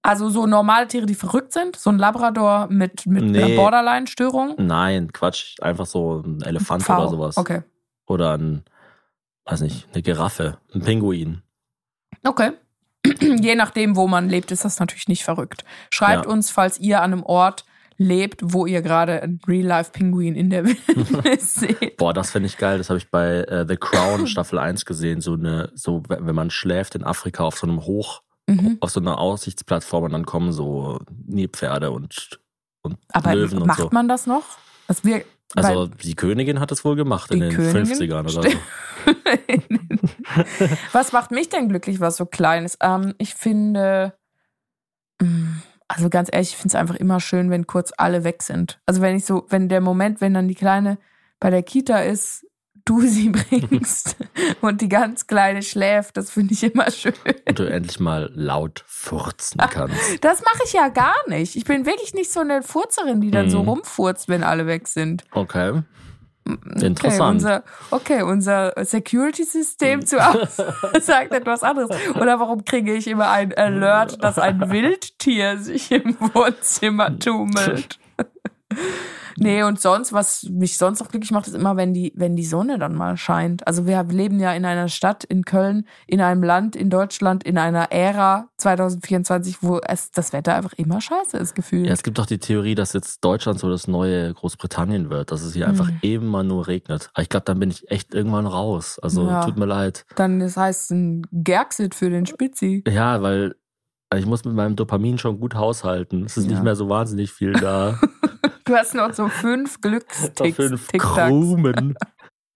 Also so normale Tiere, die verrückt sind, so ein Labrador mit, mit Nee. einer Borderline-Störung. Nein, Quatsch. Einfach so ein Elefant Pfau. oder sowas. Okay. Oder ein, weiß nicht, eine Giraffe, ein Pinguin. Okay. Je nachdem, wo man lebt, ist das natürlich nicht verrückt. Schreibt Ja. uns, falls ihr an einem Ort lebt, wo ihr gerade einen Real-Life-Pinguin in der Wildnis seht. Boah, das finde ich geil. Das habe ich bei äh, The Crown Staffel 1 gesehen. So eine, so, wenn man schläft in Afrika auf so einem Hoch, Mhm. auf so einer Aussichtsplattform und dann kommen so Nilpferde und, und Aber Löwen und macht so. man das noch? Das wir, Also die Königin hat es wohl gemacht in den Königin? 50ern oder so. Was macht mich denn glücklich, was so klein ist? Ähm, ich finde, mm, also ganz ehrlich, ich finde es einfach immer schön, wenn kurz alle weg sind. Also wenn ich so, wenn der Moment, wenn dann die Kleine bei der Kita ist, du sie bringst und die ganz Kleine schläft, das finde ich immer schön. Und du endlich mal laut furzen kannst. Das mache ich ja gar nicht. Ich bin wirklich nicht so eine Furzerin, die dann so Mhm. rumfurzt, wenn alle weg sind. Okay. Okay, Interessant. unser, okay, unser Security-System zu Hause sagt etwas anderes. Oder warum kriege ich immer ein Alert, dass ein Wildtier sich im Wohnzimmer tummelt? Nee, und sonst, was mich sonst noch glücklich macht, ist immer, wenn die, wenn die Sonne dann mal scheint. Also wir leben ja in einer Stadt in Köln, in einem Land in Deutschland, in einer Ära 2024, wo es das Wetter einfach immer scheiße ist, gefühlt. Ja, es gibt doch die Theorie, dass jetzt Deutschland so das neue Großbritannien wird, dass es hier einfach Mhm. immer nur regnet. Aber ich glaube, dann bin ich echt irgendwann raus. Also Ja. tut mir leid. Dann das heißt ein Gerxit für den Spitzi. Ja, weil ich muss mit meinem Dopamin schon gut haushalten. Es ist Ja. nicht mehr so wahnsinnig viel da. Du hast noch so fünf Glücksticks. fünf. Krumen.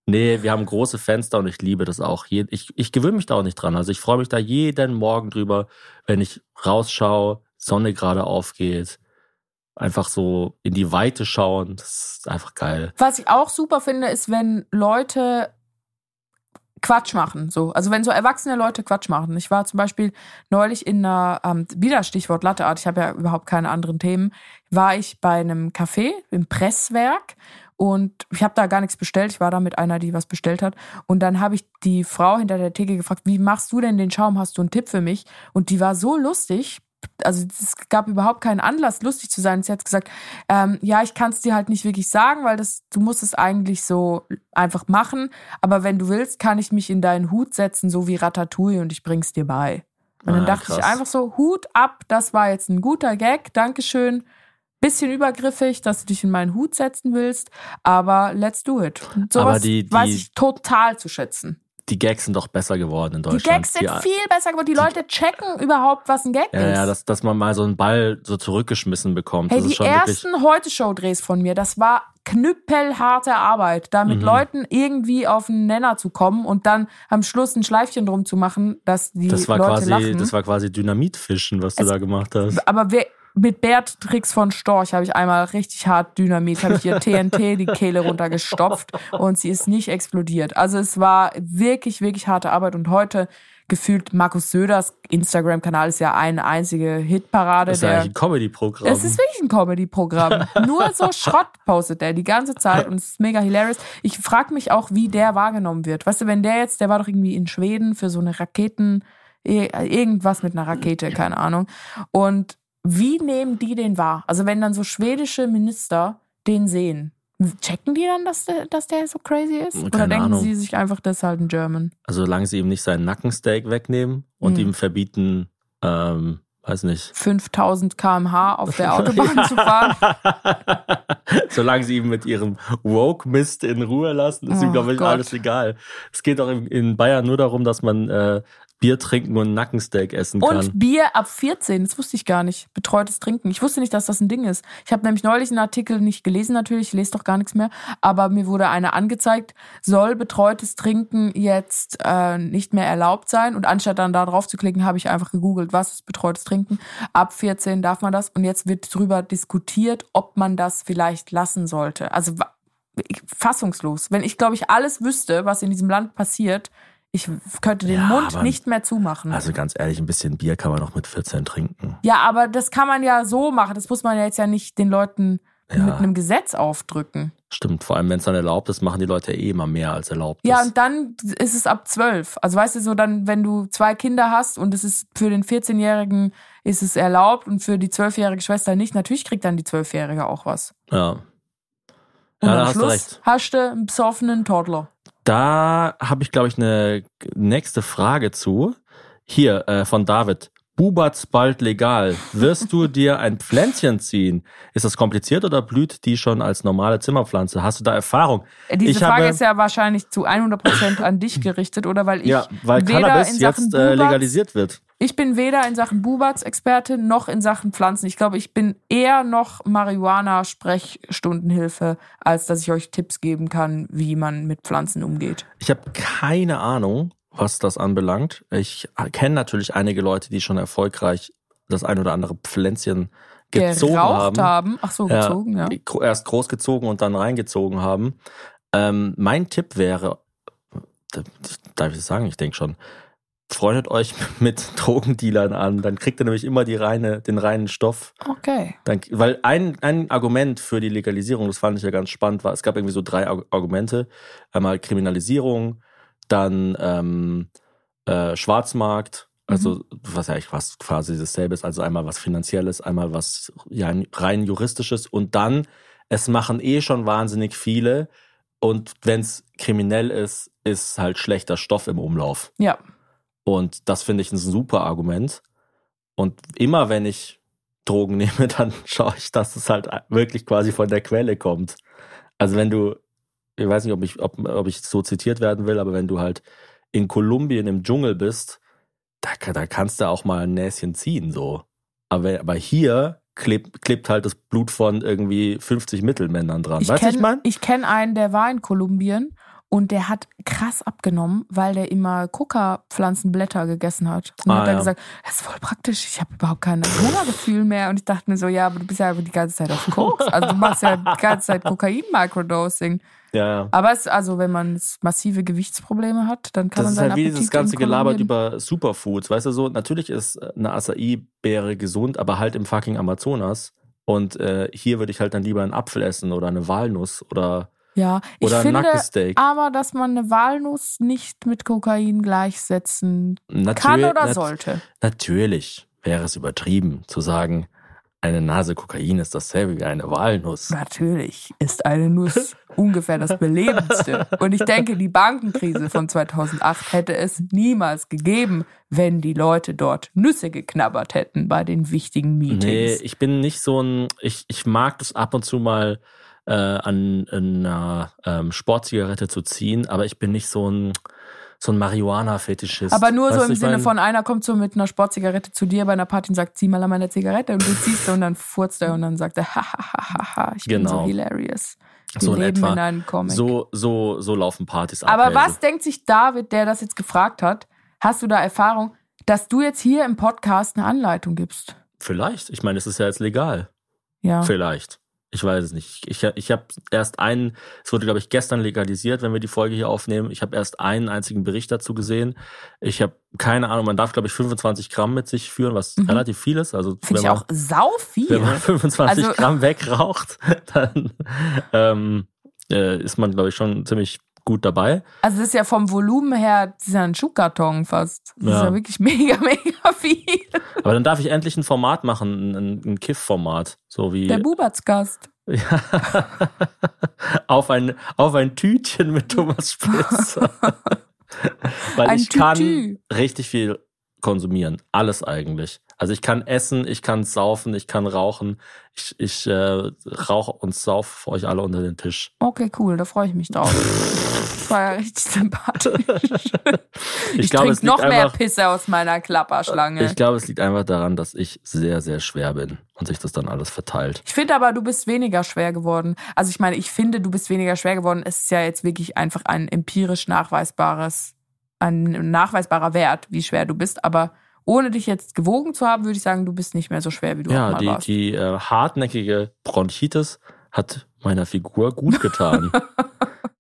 Nee, wir haben große Fenster und ich liebe das auch. Ich, ich gewöhne mich da auch nicht dran. Also ich freue mich da jeden Morgen drüber, wenn ich rausschaue, Sonne gerade aufgeht. Einfach so in die Weite schauen. Das ist einfach geil. Was ich auch super finde, ist, wenn Leute Quatsch machen. So. Also wenn so erwachsene Leute Quatsch machen. Ich war zum Beispiel neulich in einer, ähm, wieder Stichwort Latteart, ich habe ja überhaupt keine anderen Themen, war ich bei einem Café im Presswerk und ich habe da gar nichts bestellt. Ich war da mit einer, die was bestellt hat. Und dann habe ich die Frau hinter der Theke gefragt, wie machst du denn den Schaum? Hast du einen Tipp für mich? Und die war so lustig. Also es gab überhaupt keinen Anlass, lustig zu sein. Sie hat gesagt, ähm, ja, ich kann es dir halt nicht wirklich sagen, weil das, du musst es eigentlich so einfach machen. Aber wenn du willst, kann ich mich in deinen Hut setzen, so wie Ratatouille und ich bring's dir bei. Und dann Ah, dachte ich krass. einfach so, Hut ab, das war jetzt ein guter Gag, Dankeschön. Bisschen übergriffig, dass du dich in meinen Hut setzen willst, aber let's do it. Und Aber sowas die- die- weiß ich total zu schätzen. Die Gags sind doch besser geworden in Die Deutschland. Gags sind viel besser geworden. Die Leute checken überhaupt, was ein Gag ja, ist. ja, dass, dass man mal so einen Ball so zurückgeschmissen bekommt. Hey, das die ist schon wirklich. ersten Heute-Show-Drehs von mir, das war knüppelharte Arbeit, da mit Mhm. Leuten irgendwie auf einen Nenner zu kommen und dann am Schluss ein Schleifchen drum zu machen, dass die Das war Leute quasi, lachen. das war quasi Dynamitfischen, was du Es- da gemacht hast. Aber wer, mit Beatrix von Storch habe ich einmal richtig hart Dynamit, habe ich ihr TNT die Kehle runtergestopft und sie ist nicht explodiert. Also es war wirklich, wirklich harte Arbeit und heute gefühlt Markus Söders Instagram-Kanal ist ja eine einzige Hitparade. Das ist ja der eigentlich ein Comedy-Programm. Es ist wirklich ein Comedy-Programm. Nur so Schrott postet er die ganze Zeit und es ist mega hilarious. Ich frage mich auch, wie der wahrgenommen wird. Weißt du, wenn der jetzt, der war doch irgendwie in Schweden für so eine Raketen, irgendwas mit einer Rakete, keine Ahnung. Und wie nehmen die den wahr? Also wenn dann so schwedische Minister den sehen, checken die dann, dass der, dass der so crazy ist? Oder Keine denken Ahnung. sie sich einfach, das ist halt ein German? Also solange sie ihm nicht seinen Nackensteak wegnehmen und Mhm. ihm verbieten, ähm, weiß nicht. 5000 kmh auf der Autobahn zu fahren? Solange sie ihn mit ihrem Woke-Mist in Ruhe lassen, ist ihm, Oh glaube ich, Gott. alles egal. Es geht doch in, in Bayern nur darum, dass man äh, Bier trinken und Nackensteak essen kann. Und Bier ab 14, das wusste ich gar nicht. Betreutes Trinken. Ich wusste nicht, dass das ein Ding ist. Ich habe nämlich neulich einen Artikel nicht gelesen, natürlich, ich lese doch gar nichts mehr, aber mir wurde einer angezeigt, soll betreutes Trinken jetzt äh, nicht mehr erlaubt sein? Und anstatt dann da drauf zu klicken, habe ich einfach gegoogelt, was ist betreutes Trinken? Ab 14 darf man das und jetzt wird drüber diskutiert, ob man das vielleicht lassen sollte. Also fassungslos. Wenn ich, glaube ich, alles wüsste, was in diesem Land passiert, ich könnte den Ja, Mund nicht mehr zumachen. also ganz ehrlich, ein bisschen Bier kann man doch mit 14 trinken. Ja, aber das kann man ja so machen. Das muss man ja jetzt ja nicht den Leuten Ja. mit einem Gesetz aufdrücken. Stimmt, vor allem wenn es dann erlaubt ist, machen die Leute eh immer mehr als erlaubt Ja, ist. und dann ist es ab zwölf. Also weißt du, so dann, wenn du zwei Kinder hast und es ist für den 14-Jährigen ist es erlaubt und für die zwölfjährige Schwester nicht, natürlich kriegt dann die Zwölfjährige auch was. Ja. Und Ja, am Schluss hast du einen besoffenen Toddler. Da habe ich, glaube ich, eine nächste Frage zu. Hier, äh, von David. Bubatz bald legal. Wirst du dir ein Pflänzchen ziehen? Ist das kompliziert oder blüht die schon als normale Zimmerpflanze? Hast du da Erfahrung? Äh, Diese Ich Frage habe- ist ja wahrscheinlich zu 100% an dich gerichtet, oder? Weil ich ja, weil weder Cannabis in Sachen jetzt äh, Bubatz- legalisiert wird. Ich bin weder in Sachen Bubatz Experte noch in Sachen Pflanzen. Ich glaube, ich bin eher noch Marihuana-Sprechstundenhilfe, als dass ich euch Tipps geben kann, wie man mit Pflanzen umgeht. Ich habe keine Ahnung, was das anbelangt. Ich kenne natürlich einige Leute, die schon erfolgreich das ein oder andere Pflänzchen gezogen haben. haben. Ach so, gezogen, ja. gro- Erst großgezogen und dann reingezogen haben. Ähm, mein Tipp wäre, darf ich das sagen? Ich denke schon. Freundet euch mit Drogendealern an, dann kriegt ihr nämlich immer die reine, den reinen Stoff. Okay. Dann, weil ein, ein Argument für die Legalisierung, das fand ich ja ganz spannend, war, es gab irgendwie so drei Arg- Argumente. Einmal Kriminalisierung, dann ähm, äh, Schwarzmarkt, also was ja eigentlich was quasi dasselbe ist, also einmal was Finanzielles, einmal was ja rein Juristisches und dann es machen eh schon wahnsinnig viele und wenn es kriminell ist, ist halt schlechter Stoff im Umlauf. Ja. Und das finde ich ein super Argument. Und immer wenn ich Drogen nehme, dann schaue ich, dass es halt wirklich quasi von der Quelle kommt. Also wenn du, ich weiß nicht, ob ich, ob, ob ich so zitiert werden will, aber wenn du halt in Kolumbien im Dschungel bist, da, da kannst du auch mal ein Näschen ziehen, so. Aber, aber hier klebt, klebt halt das Blut von irgendwie 50 Mittelmännern dran. Ich weißt du, ich kenne meine? ich kenn einen, der war in Kolumbien und der hat krass abgenommen, weil der immer Coca-Pflanzenblätter gegessen hat. Und Ah, hat dann ja. gesagt, das ist voll praktisch, ich habe überhaupt kein Hungergefühl mehr. Und ich dachte mir so, ja, aber du bist ja die ganze Zeit auf Koks. Also du machst ja die ganze Zeit Kokain-Microdosing. Ja, ja. Aber es, also wenn man massive Gewichtsprobleme hat, dann kann Das man ist seinen halt wie Appetit dieses ganze Gelabert über Superfoods. Weißt du so, natürlich ist eine Acai-Beere gesund, aber halt im fucking Amazonas. Und äh, hier würde ich halt dann lieber einen Apfel essen oder eine Walnuss oder, Ja, ich oder finde aber, dass man eine Walnuss nicht mit Kokain gleichsetzen Natür- kann oder nat- sollte. Natürlich wäre es übertrieben zu sagen, eine Nase Kokain ist dasselbe wie eine Walnuss. Natürlich ist eine Nuss ungefähr das Belebendste. Und ich denke, die Bankenkrise von 2008 hätte es niemals gegeben, wenn die Leute dort Nüsse geknabbert hätten bei den wichtigen Nee, Meetings. ich bin nicht so ein, ich, ich mag das ab und zu mal äh, an, einer ähm, Sportzigarette zu ziehen, aber ich bin nicht so ein, so ein Marihuana-Fetischist. Aber nur Weißt so im Sinne mein- von einer kommt so mit einer Sportzigarette zu dir bei einer Party und sagt, zieh mal an meiner Zigarette und du ziehst und dann furzt er und dann sagt er, ha, ha, ha, ha, ha, ich bin so Genau. hilarious. Wir So in etwa. in einem Comic. So, so, so laufen Partys ab. Aber ey. was denkt sich David, der das jetzt gefragt hat? Hast du da Erfahrung, dass du jetzt hier im Podcast eine Anleitung gibst? Vielleicht. Ich meine, es ist ja jetzt legal. Ja. Vielleicht. Ich weiß es nicht. Ich, ich habe erst einen, es wurde, glaube ich, gestern legalisiert, wenn wir die Folge hier aufnehmen. Ich habe erst einen einzigen Bericht dazu gesehen. Ich habe keine Ahnung, man darf, glaube ich, 25 Gramm mit sich führen, was Mhm. relativ viel ist. Also Finde ich wenn man, auch sau viel. wenn man 25 Also- Gramm wegraucht, dann ähm, äh, ist man, glaube ich, schon ziemlich gut dabei. Also das ist ja vom Volumen her, das ist ja ein Schuhkarton fast. Das ist Ja. ja wirklich mega, mega viel. Aber dann darf ich endlich ein Format machen, ein, ein Kiff-Format. So wie Der Bubatzgast. Ja. auf, ein, auf ein Tütchen mit Thomas Spitz. Weil Ein ich kann Tütü. richtig viel konsumieren. Alles eigentlich. Also ich kann essen, ich kann saufen, ich kann rauchen. Ich, ich äh, rauche und sauf für euch alle unter den Tisch. Okay, cool, da freue ich mich drauf. Das war ja richtig sympathisch. Ich, Ich, glaube, trinke noch mehr einfach, Pisse aus meiner Klapperschlange. ich glaube, es liegt einfach daran, dass ich sehr, sehr schwer bin und sich das dann alles verteilt. Ich finde aber, du bist weniger schwer geworden. Also ich meine, ich finde, du bist weniger schwer geworden. Es ist ja jetzt wirklich einfach ein empirisch nachweisbares, ein nachweisbarer Wert, wie schwer du bist. Aber ohne dich jetzt gewogen zu haben, würde ich sagen, du bist nicht mehr so schwer, wie du auch Ja, mal die, warst. die äh, hartnäckige Bronchitis hat meiner Figur gut getan.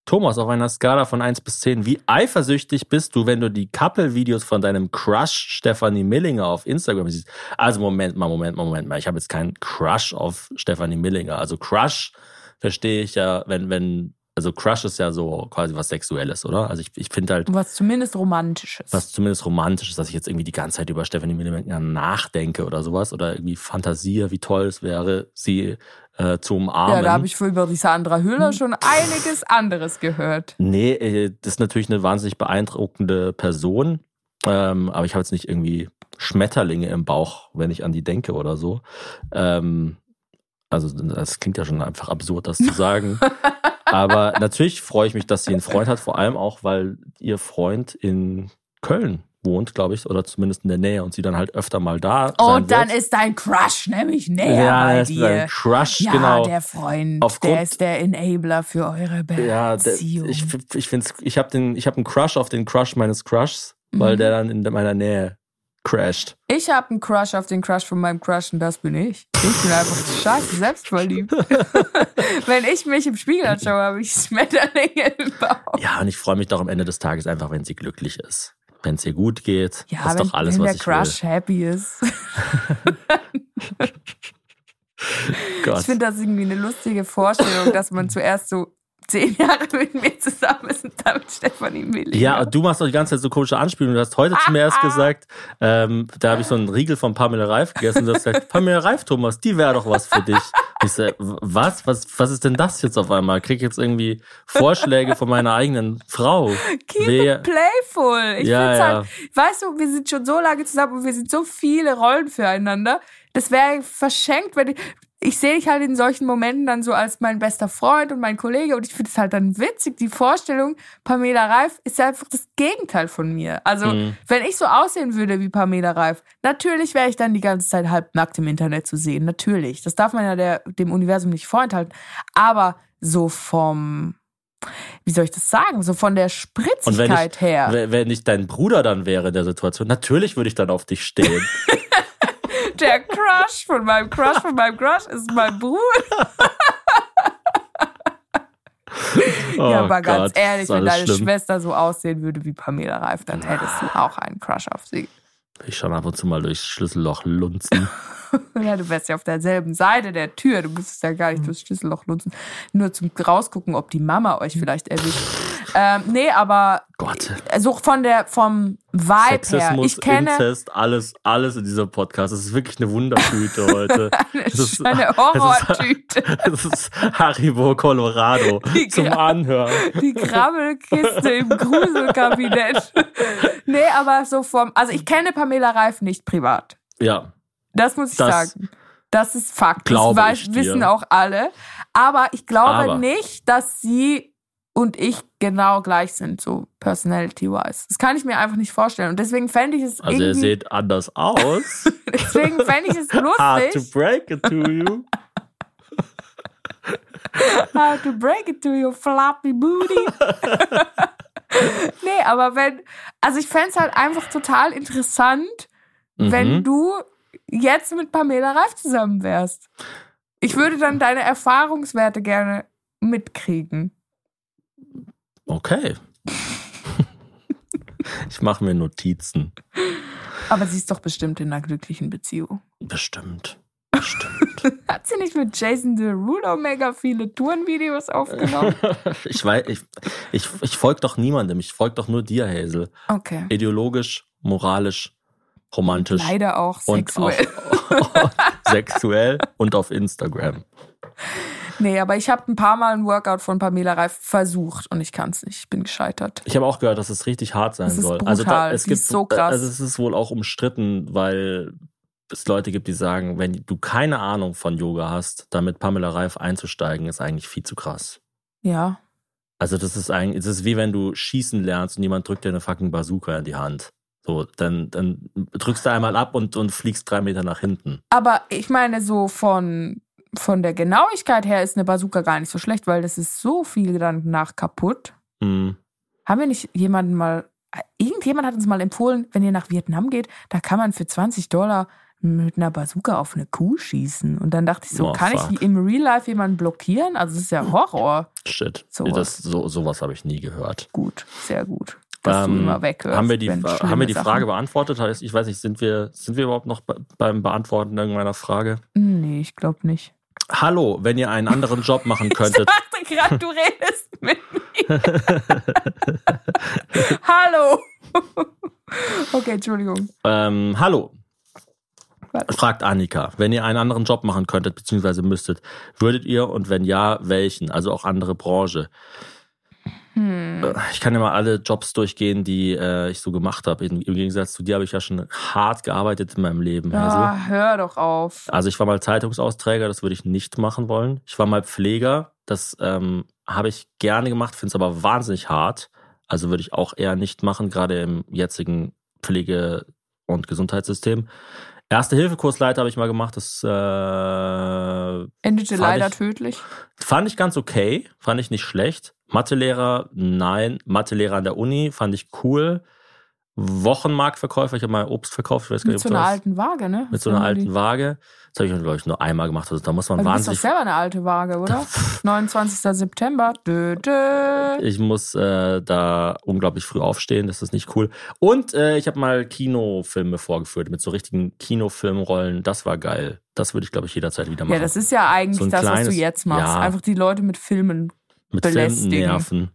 Thomas, auf einer Skala von 1 bis 10, wie eifersüchtig bist du, wenn du die Couple-Videos von deinem Crush Stefanie Millinger auf Instagram siehst? Also Moment mal, Moment mal, Moment mal. Ich habe jetzt keinen Crush auf Stefanie Millinger. Also Crush verstehe ich ja, wenn, wenn, also Crush ist ja so quasi was Sexuelles, oder? Also ich, ich finde halt, Was zumindest Romantisches. was zumindest romantisch ist, dass ich jetzt irgendwie die ganze Zeit über Stephanie Millimeter nachdenke oder sowas oder irgendwie fantasiere, wie toll es wäre, sie äh, zu umarmen. ja, da habe ich für über die Sandra Hüller schon einiges anderes gehört. nee, äh, das ist natürlich eine wahnsinnig beeindruckende Person, ähm, aber ich habe jetzt nicht irgendwie Schmetterlinge im Bauch, wenn ich an die denke oder so. Ähm, also das klingt ja schon einfach absurd, das zu sagen. Aber natürlich freue ich mich, dass sie einen Freund hat, vor allem auch, weil ihr Freund in Köln wohnt, glaube ich, oder zumindest in der Nähe und sie dann halt öfter mal da sein Und dann wird. ist dein Crush nämlich näher ja, bei ist dir. Crush, ja, genau. der Freund, Aufgrund- der ist der Enabler für eure ja, der, Beziehung. ich, ich finde ich habe den, ich habe einen Crush auf den Crush meines Crushs, weil Mhm. der dann in meiner Nähe crasht. Ich habe einen Crush auf den Crush von meinem Crush und das bin ich. Ich bin einfach scheiße selbstverliebt. Wenn ich mich im Spiegel anschaue, habe ich Schmetterlinge im Bauch. Ja, und ich freue mich doch am Ende des Tages einfach, wenn sie glücklich ist. Wenn es ihr gut geht. Ja, das ist wenn, doch alles, wenn was der ich Crush happy ist. Ich finde das irgendwie eine lustige Vorstellung, dass man zuerst so zehn Jahre mit mir zusammen ist und dann mit Stefanie Milling. Ja, und du machst doch die ganze Zeit so komische Anspielungen. Du hast heute zu mir Ah, erst gesagt, ähm, da habe ich so einen Riegel von Pamela Reif gegessen und du hast gesagt, Pamela Reif, Thomas, die wäre doch was für dich. Ich so, was? was? Was ist denn das jetzt auf einmal? Krieg jetzt irgendwie Vorschläge von meiner eigenen Frau. Keep Wer- it playful. Ich Ja, ja. halt, weißt du, wir sind schon so lange zusammen und wir sind so viele Rollen füreinander. Das wäre verschenkt, wenn ich, ich sehe dich halt in solchen Momenten dann so als mein bester Freund und mein Kollege und ich finde es halt dann witzig. Die Vorstellung, Pamela Reif ist ja einfach das Gegenteil von mir. Also, Mhm. wenn ich so aussehen würde wie Pamela Reif, natürlich wäre ich dann die ganze Zeit halbnackt im Internet zu sehen. Natürlich. Das darf man ja der, dem Universum nicht vorenthalten. Aber so vom, wie soll ich das sagen, so von der Und wenn Spritzigkeit ich, her. wenn- wenn ich dein Bruder dann wäre in der Situation, natürlich würde ich dann auf dich stehen. Der Crush von meinem Crush von meinem Crush ist mein Bruder. ja, Oh aber ganz Gott, ehrlich, ist wenn deine schlimm. Schwester so aussehen würde wie Pamela Reif, dann hättest du auch einen Crush auf sie. Ich schon ab und zu mal durchs Schlüsselloch lunzen. Ja, du wärst ja auf derselben Seite der Tür. Du müsstest ja gar nicht durchs Schlüsselloch nutzen. Nur zum rausgucken, ob die Mama euch vielleicht erwischt. Ähm, nee, aber Gott. so von der, vom Vibe her. Sexismus, Ich kenne Inzest, alles, alles in diesem Podcast. Es ist wirklich eine Wundertüte heute. Es ist- eine Horrortüte. ist- Es ist Haribo Colorado Die zum Gra- Anhören. Die Krabbelkiste im Gruselkabinett. Nee, aber so vom, also ich kenne Pamela Reif nicht privat. Ja, Das muss ich Das sagen. Das ist Fakt. das weiß, wissen auch alle. Aber ich glaube Aber. nicht, dass sie und ich genau gleich sind, so personality-wise. Das kann ich mir einfach nicht vorstellen. Und deswegen fände ich es also ihr seht anders aus. deswegen fände ich es Hard to lustig. break it to you. How to break it to your floppy booty. nee, aber wenn, also ich fände es halt einfach total interessant, wenn Mhm. du jetzt mit Pamela Reif zusammen wärst. Ich würde dann deine Erfahrungswerte gerne mitkriegen. Okay. Ich mache mir Notizen. Aber sie ist doch bestimmt in einer glücklichen Beziehung. Bestimmt. Bestimmt. Hat sie nicht mit Jason Derulo mega viele Tourenvideos aufgenommen? Ich weiß, ich, ich, ich folge doch niemandem. Ich folge doch nur dir, Hazel. Okay. Ideologisch, moralisch, romantisch. Leider auch und sexuell. Auf, sexuell und auf Instagram. Nee, aber ich habe ein paar Mal ein Workout von Pamela Reif versucht und ich kann es nicht. Ich bin gescheitert. Ich habe auch gehört, dass es richtig hart sein Das soll. brutal. Also da, es Die gibt ist so krass. Also es ist wohl auch umstritten, weil es Leute gibt, die sagen, wenn du keine Ahnung von Yoga hast, damit Pamela Reif einzusteigen, ist eigentlich viel zu krass. Ja. Also das ist eigentlich, es ist wie wenn du schießen lernst und jemand drückt dir eine fucking Bazooka in die Hand. So, dann, dann drückst du einmal ab und, und fliegst drei Meter nach hinten. Aber ich meine, so von, von der Genauigkeit her ist eine Bazooka gar nicht so schlecht, weil das ist so viel dann nach kaputt. Hm. Haben wir nicht jemanden mal, irgendjemand hat uns mal empfohlen, wenn ihr nach Vietnam geht, da kann man für 20 Dollar mit einer Bazooka auf eine Kuh schießen. Und dann dachte ich so, Oh, kann fuck. ich im Real Life jemanden blockieren? Also das ist ja Horror. Shit. Sowas. Das, so, sowas habe ich nie gehört. Gut, sehr gut. Dass du Ähm, immer weghörst. haben wir die, haben wir die Sachen- Frage beantwortet? Heißt, Ich weiß nicht, sind wir, sind wir überhaupt noch be- beim Beantworten irgendeiner Frage? Nee, ich glaube nicht. Hallo, wenn ihr einen anderen Job machen könntet. dachte gerade, du redest mit mir. Hallo. okay, Entschuldigung. ähm, hallo, Was? fragt Annika. Wenn ihr einen anderen Job machen könntet, beziehungsweise müsstet, würdet ihr und wenn ja, welchen? Also auch andere Branche. Hm. Ich kann ja mal alle Jobs durchgehen, die äh, ich so gemacht habe. Im, Im Gegensatz zu dir habe ich ja schon hart gearbeitet in meinem Leben. Hazel. Ah, hör doch auf. Also ich war mal Zeitungsausträger, das würde ich nicht machen wollen. Ich war mal Pfleger, das ähm, habe ich gerne gemacht, finde es aber wahnsinnig hart. Also würde ich auch eher nicht machen, gerade im jetzigen Pflege- und Gesundheitssystem. Erste-Hilfe-Kursleiter habe ich mal gemacht, das äh, Endete leider ich- tödlich. fand ich ganz okay, fand ich nicht schlecht. Mathelehrer, nein. Mathelehrer an der Uni fand ich cool. Wochenmarktverkäufer, ich habe mal Obst verkauft, ich weiß gar Mit nicht, so einer alten Waage, ne? mit so einer Ja, die- alten Waage. Das habe ich, glaube ich, nur einmal gemacht. Also da muss man Aber du bist doch wahnsinnig selber eine alte Waage, oder? 29. September. Dö, dö. Ich muss äh, da unglaublich früh aufstehen, das ist nicht cool. Und äh, ich habe mal Kinofilme vorgeführt mit so richtigen Kinofilmrollen. Das war geil. Das würde ich, glaube ich, jederzeit wieder machen. Ja, das ist ja eigentlich So das, was kleines- du jetzt machst. ja. Einfach die Leute mit Filmen. Mit. Filmen nerven.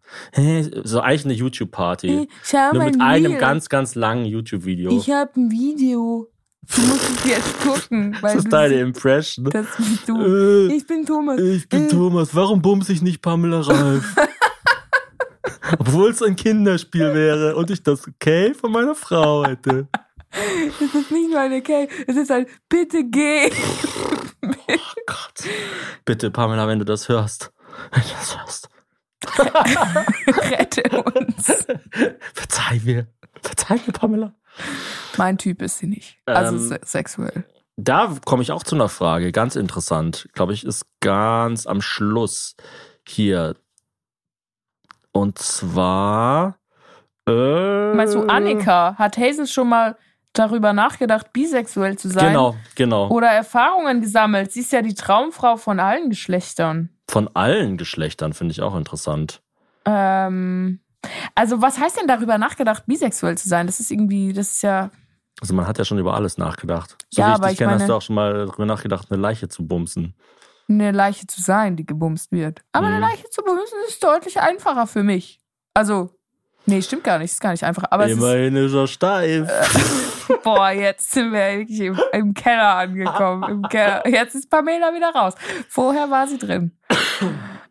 So eigentlich eine YouTube-Party. Nur mit einem Reel. ganz, ganz langen YouTube-Video. Ich habe ein Video. Du musst es jetzt gucken. Weil Das ist deine Impression. Das bist du. Äh, Ich bin Thomas. ich bin Äh, Thomas. Warum bumse ich nicht Pamela Reif? Obwohl es ein Kinderspiel wäre und ich das okay von meiner Frau hätte. Das ist nicht mal okay. Es ist ein Bitte geh. Gott. Bitte, Pamela, wenn du das hörst. Wenn du das hörst. Rette uns. Verzeih mir. Verzeih mir, Pamela. Mein Typ ist sie nicht. Also Ähm, se sexuell. Da komme ich auch zu einer Frage. Ganz interessant. Glaube ich, ist ganz am Schluss hier. Und zwar. Äh, Meinst du, Annika, hat Hazel schon mal darüber nachgedacht, bisexuell zu sein? Genau, genau. Oder Erfahrungen gesammelt? Sie ist ja die Traumfrau von allen Geschlechtern. Von allen Geschlechtern finde ich auch interessant. Ähm, also was heißt denn darüber nachgedacht, bisexuell zu sein? Das ist irgendwie, das ist ja, Also man hat ja schon über alles nachgedacht. So Ja, wie ich aber dich ich kenne, hast du auch schon mal darüber nachgedacht, eine Leiche zu bumsen. eine Leiche zu sein, die gebumst wird. Aber Mhm. eine Leiche zu bumsen ist deutlich einfacher für mich. Also, nee, stimmt gar nicht, ist gar nicht einfach. Aber es ist, Immerhin ist er steif. boah, jetzt sind wir wirklich im, im Keller angekommen. Im Keller. Jetzt ist Pamela wieder raus. Vorher war sie drin.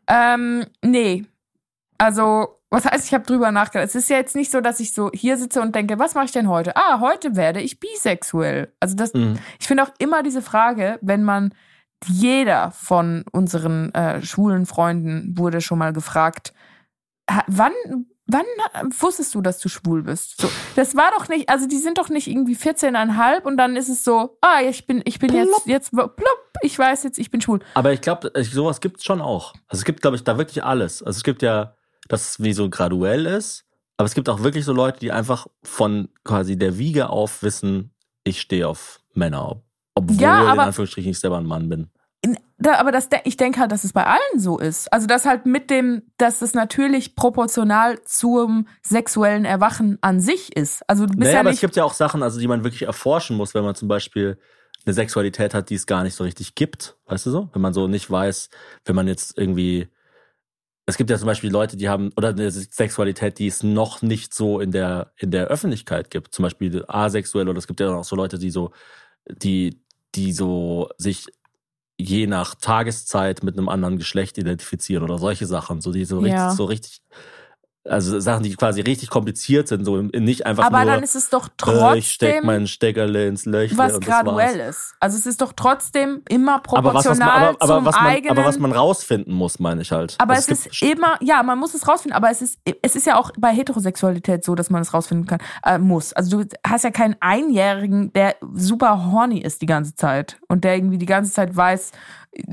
ähm, nee. Also, was heißt, ich habe drüber nachgedacht. Es ist ja jetzt nicht so, dass ich so hier sitze und denke, was mache ich denn heute? Ah, heute werde ich bisexuell. Also das, Mhm. ich finde auch immer diese Frage, wenn man jeder von unseren äh, schwulen Freunden wurde schon mal gefragt, wann wann wusstest du, dass du schwul bist? So, das war doch nicht, also die sind doch nicht irgendwie 14,5 und dann ist es so, ah, ich bin ich bin jetzt jetzt plopp, ich weiß jetzt, ich bin schwul. Aber ich glaube, sowas gibt es schon auch. Also es gibt, glaube ich, da wirklich alles. Also es gibt ja, dass es wie so graduell ist, aber es gibt auch wirklich so Leute, die einfach von quasi der Wiege auf wissen, ich stehe auf Männer. Obwohl Ja, in aber- Anführungsstrichen ich selber ein Mann bin. Da, aber das, ich denke halt, dass es bei allen so ist. Also, dass halt mit dem, dass es natürlich proportional zum sexuellen Erwachen an sich ist. Also, du bist Naja, ja aber es gibt ja auch Sachen, also die man wirklich erforschen muss, wenn man zum Beispiel eine Sexualität hat, die es gar nicht so richtig gibt. Weißt du so? Wenn man so nicht weiß, wenn man jetzt irgendwie. Es gibt ja zum Beispiel Leute, die haben, oder eine Sexualität, die es noch nicht so in der, in der Öffentlichkeit gibt. Zum Beispiel asexuell, oder es gibt ja auch so Leute, die so, die, die so sich je nach Tageszeit mit einem anderen Geschlecht identifizieren oder solche Sachen, so die so richtig, Ja. so richtig, also Sachen, die quasi richtig kompliziert sind, so nicht einfach aber nur. dann ist es doch Äh, ich steck trotzdem meinen Steckerle ins Löchle was und graduell ist. Also, es ist doch trotzdem immer Aber was, was man, proportional aber, aber, zum was man, eigenen. aber was man rausfinden muss, meine ich halt. Aber Also es ist immer, ja, man muss es rausfinden, aber es ist, es ist ja auch bei Heterosexualität so, dass man es rausfinden kann, äh, muss. Also du hast ja keinen Einjährigen, der super horny ist die ganze Zeit und der irgendwie die ganze Zeit weiß,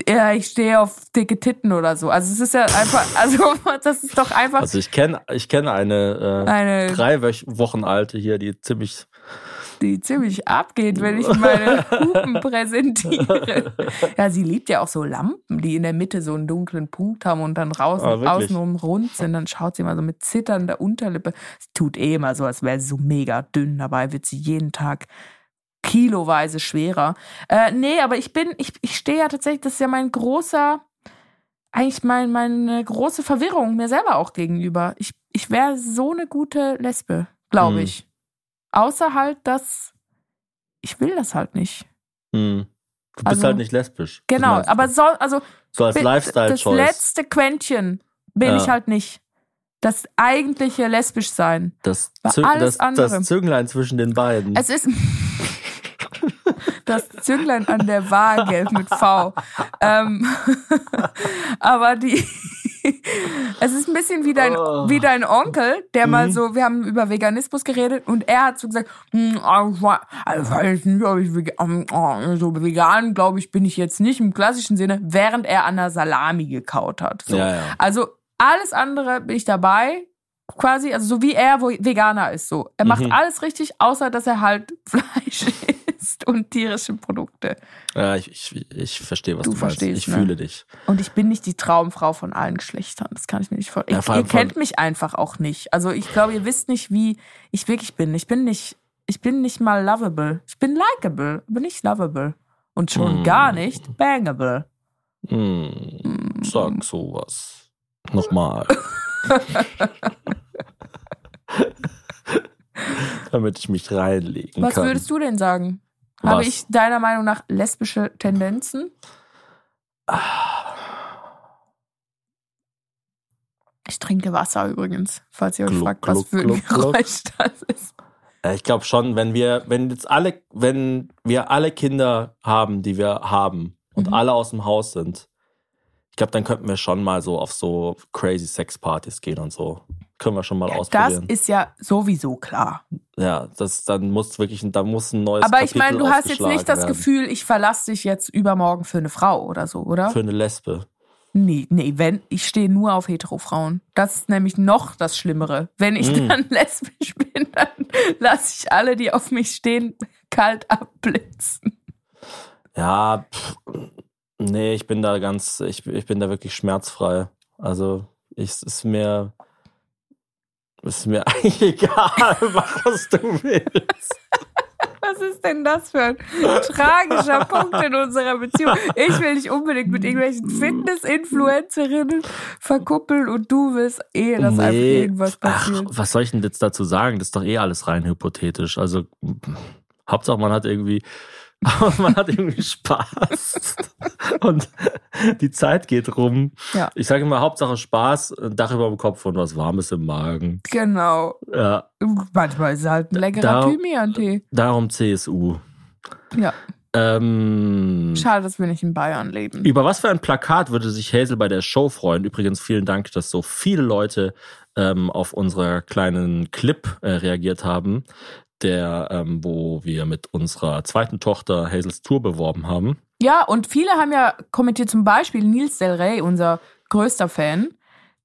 ja, ich stehe auf dicke Titten oder so. Also es ist ja einfach, also das ist doch einfach Also ich kenne ich kenne eine, äh, eine, drei Wochen alte hier, die ziemlich. die ziemlich abgeht, wenn ich meine Hupen präsentiere. Ja, sie liebt ja auch so Lampen, die in der Mitte so einen dunklen Punkt haben und dann draußen, Ah, außenrum rund sind. Dann schaut sie immer so mit zitternder Unterlippe. Sie tut eh immer so, als wäre sie so mega dünn. Dabei wird sie jeden Tag kiloweise schwerer. Äh, nee, aber ich bin, ich, ich stehe ja tatsächlich, das ist ja mein großer, eigentlich mein, meine große Verwirrung mir selber auch gegenüber. Ich, ich wäre so eine gute Lesbe, glaube Hm. ich. Außer halt, dass ich will das halt nicht. Hm, du bist Also- halt nicht lesbisch. Genau, aber so, also so als bi- das Lifestyle-Choice. letzte Quäntchen bin Ja. ich halt nicht. Das eigentliche lesbisch sein. Das, Zü alles das, andere. das Zünglein zwischen den beiden. Es ist das Zünglein an der Waage mit V. Ähm, aber die, es ist ein bisschen wie dein, Oh. wie dein Onkel, der mal Mhm. so, wir haben über Veganismus geredet und er hat so gesagt, "Hm, ich weiß nicht, ob ich vegan, so vegan, glaube ich, bin ich jetzt nicht im klassischen Sinne, während er an der Salami gekaut hat. So. Ja, ja. Also alles andere bin ich dabei, quasi, also so wie er wo Veganer ist, so. Er macht Mhm. alles richtig, außer dass er halt Fleisch isst und tierische Produkte. ja ich, ich, ich verstehe, was Du du, meinst. verstehst, Ich ne? fühle dich. Und ich bin nicht die Traumfrau von allen Geschlechtern. Das kann ich mir nicht vorstellen. Ja, ihr kennt mich einfach auch nicht. Also ich glaube, ihr wisst nicht, wie ich wirklich bin. Ich bin nicht, ich bin nicht mal lovable. Ich bin likable, aber nicht lovable. Und schon Mm. gar nicht bangable. Hm, sag sowas. Nochmal. Damit ich mich reinlegen Was kann. würdest du denn sagen? Habe Was? ich deiner Meinung nach lesbische Tendenzen? Ich trinke Wasser übrigens, falls ihr euch Gluck, fragt, was gluck, für ein gluck, gluck. Geräusch das ist. Äh, Ich glaube schon, wenn wir, wenn jetzt alle, wenn wir alle Kinder haben, die wir haben und Mhm. alle aus dem Haus sind, ich glaube, dann könnten wir schon mal so auf so crazy Sex-Partys gehen und so. Können wir schon mal Das ausprobieren. ist ja sowieso klar. Ja, das dann muss wirklich, da muss ein neues Aber ich Kapitel meine, du hast jetzt nicht das werden. Gefühl, ich verlasse dich jetzt übermorgen für eine Frau oder so, oder? für eine Lesbe. Nee, nee, wenn, ich stehe nur auf Hetero-Frauen. Das ist nämlich noch das Schlimmere. Wenn ich Mm. dann lesbisch bin, dann lasse ich alle, die auf mich stehen, kalt abblitzen. Ja, pff, nee, ich bin da ganz, ich, ich bin da wirklich schmerzfrei. Also, ich, es ist mir, ist mir eigentlich egal, was du willst. Was ist denn das für ein tragischer Punkt in unserer Beziehung? Ich will dich unbedingt mit irgendwelchen Fitness-Influencerinnen verkuppeln und du willst eh, dass einfach irgendwas ach, passiert. was soll ich denn jetzt dazu sagen? Das ist doch eh alles rein hypothetisch. Also, Hauptsache man hat irgendwie, man hat irgendwie Spaß. Und die Zeit geht rum. Ja. Ich sage immer, Hauptsache Spaß, ein Dach über dem Kopf und was Warmes im Magen. Genau. Ja, Manchmal ist es halt ein leckerer Thymian-Tee. darum CSU. Ja. Ähm, Schade, dass wir nicht in Bayern leben. über was für ein Plakat würde sich Hazel bei der Show freuen? Übrigens, vielen Dank, dass so viele Leute ähm, auf unseren kleinen Clip äh, reagiert haben, der, ähm, wo wir mit unserer zweiten Tochter Hazels Tour beworben haben. Ja, und viele haben ja kommentiert, zum Beispiel Nils Del Rey, unser größter Fan,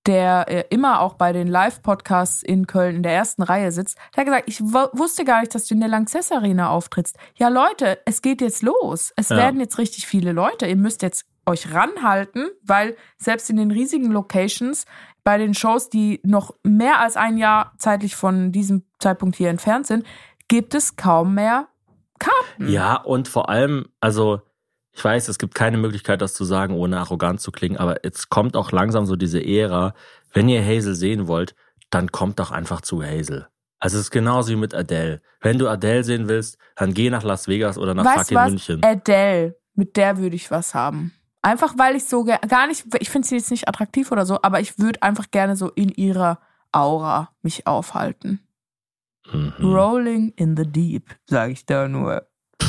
der äh, immer auch bei den Live-Podcasts in Köln in der ersten Reihe sitzt, der hat gesagt, ich wu- wusste gar nicht, dass du in der Lanxess Arena auftrittst. Ja, Leute, es geht jetzt los. Es Ja. werden jetzt richtig viele Leute. Ihr müsst jetzt euch ranhalten, weil selbst in den riesigen Locations, bei den Shows, die noch mehr als ein Jahr zeitlich von diesem Zeitpunkt hier entfernt sind, gibt es kaum mehr Karten. Ja, und vor allem, also ich weiß, es gibt keine Möglichkeit, das zu sagen, ohne arrogant zu klingen, aber jetzt kommt auch langsam so diese Ära, wenn ihr Hazel sehen wollt, dann kommt doch einfach zu Hazel. Also es ist genauso wie mit Adele. Wenn du Adele sehen willst, dann geh nach Las Vegas oder nach weißt fucking was? München. Adele, mit der würde ich was haben. Einfach weil ich so gar nicht, ich finde sie jetzt nicht attraktiv oder so, aber ich würde einfach gerne so in ihrer Aura mich aufhalten. Mhm. Rolling in the deep, sage ich da nur.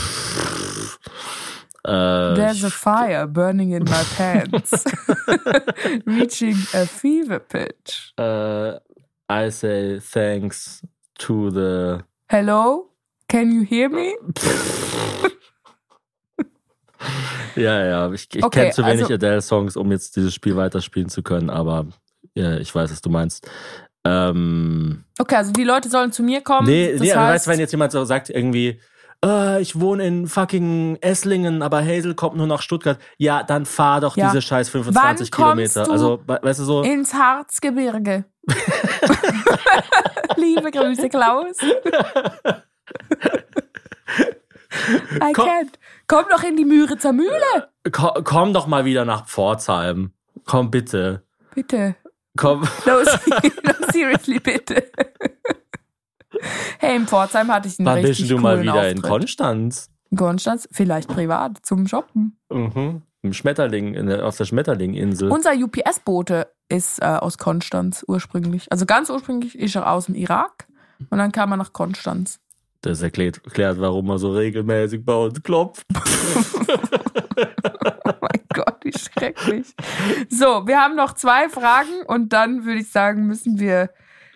Äh, There's a fire burning in my pants. Reaching a fever pitch. äh, I say thanks to the Hello? Can you hear me? Ja, ja, ich, ich Okay, kenne zu wenig also- Adele-Songs, um jetzt dieses Spiel weiterspielen zu können, aber ja, ich weiß, was du meinst. Ähm, Okay, also die Leute sollen zu mir kommen. nee, nee, aber heißt, weißt du, wenn jetzt jemand so sagt, irgendwie, äh, ich wohne in fucking Esslingen, aber Hazel kommt nur nach Stuttgart, ja, dann fahr doch Ja. diese scheiß 25 Wann Kilometer. Also, we- weißt du so, ins Harzgebirge. Liebe Grüße, Klaus. I Komm. can't. Komm doch in die Müritzer Mühle. ko komm doch mal wieder nach Pforzheim. Komm bitte. Bitte. Komm. No, no seriously, bitte. Hey, in Pforzheim hatte ich einen Wann richtig bist du mal wieder in Auftritt. Konstanz? In Konstanz, vielleicht privat, zum Shoppen. Mhm. Im Schmetterling, in der, auf der Schmetterlinginsel. Unser UPS-Bote ist äh, aus Konstanz ursprünglich. Also ganz ursprünglich ist er aus dem Irak und dann kam er nach Konstanz. Das erklärt, erklärt, warum er so regelmäßig bei uns klopft. Oh mein Gott, wie schrecklich. So, wir haben noch zwei Fragen und dann würde ich sagen, müssen wir,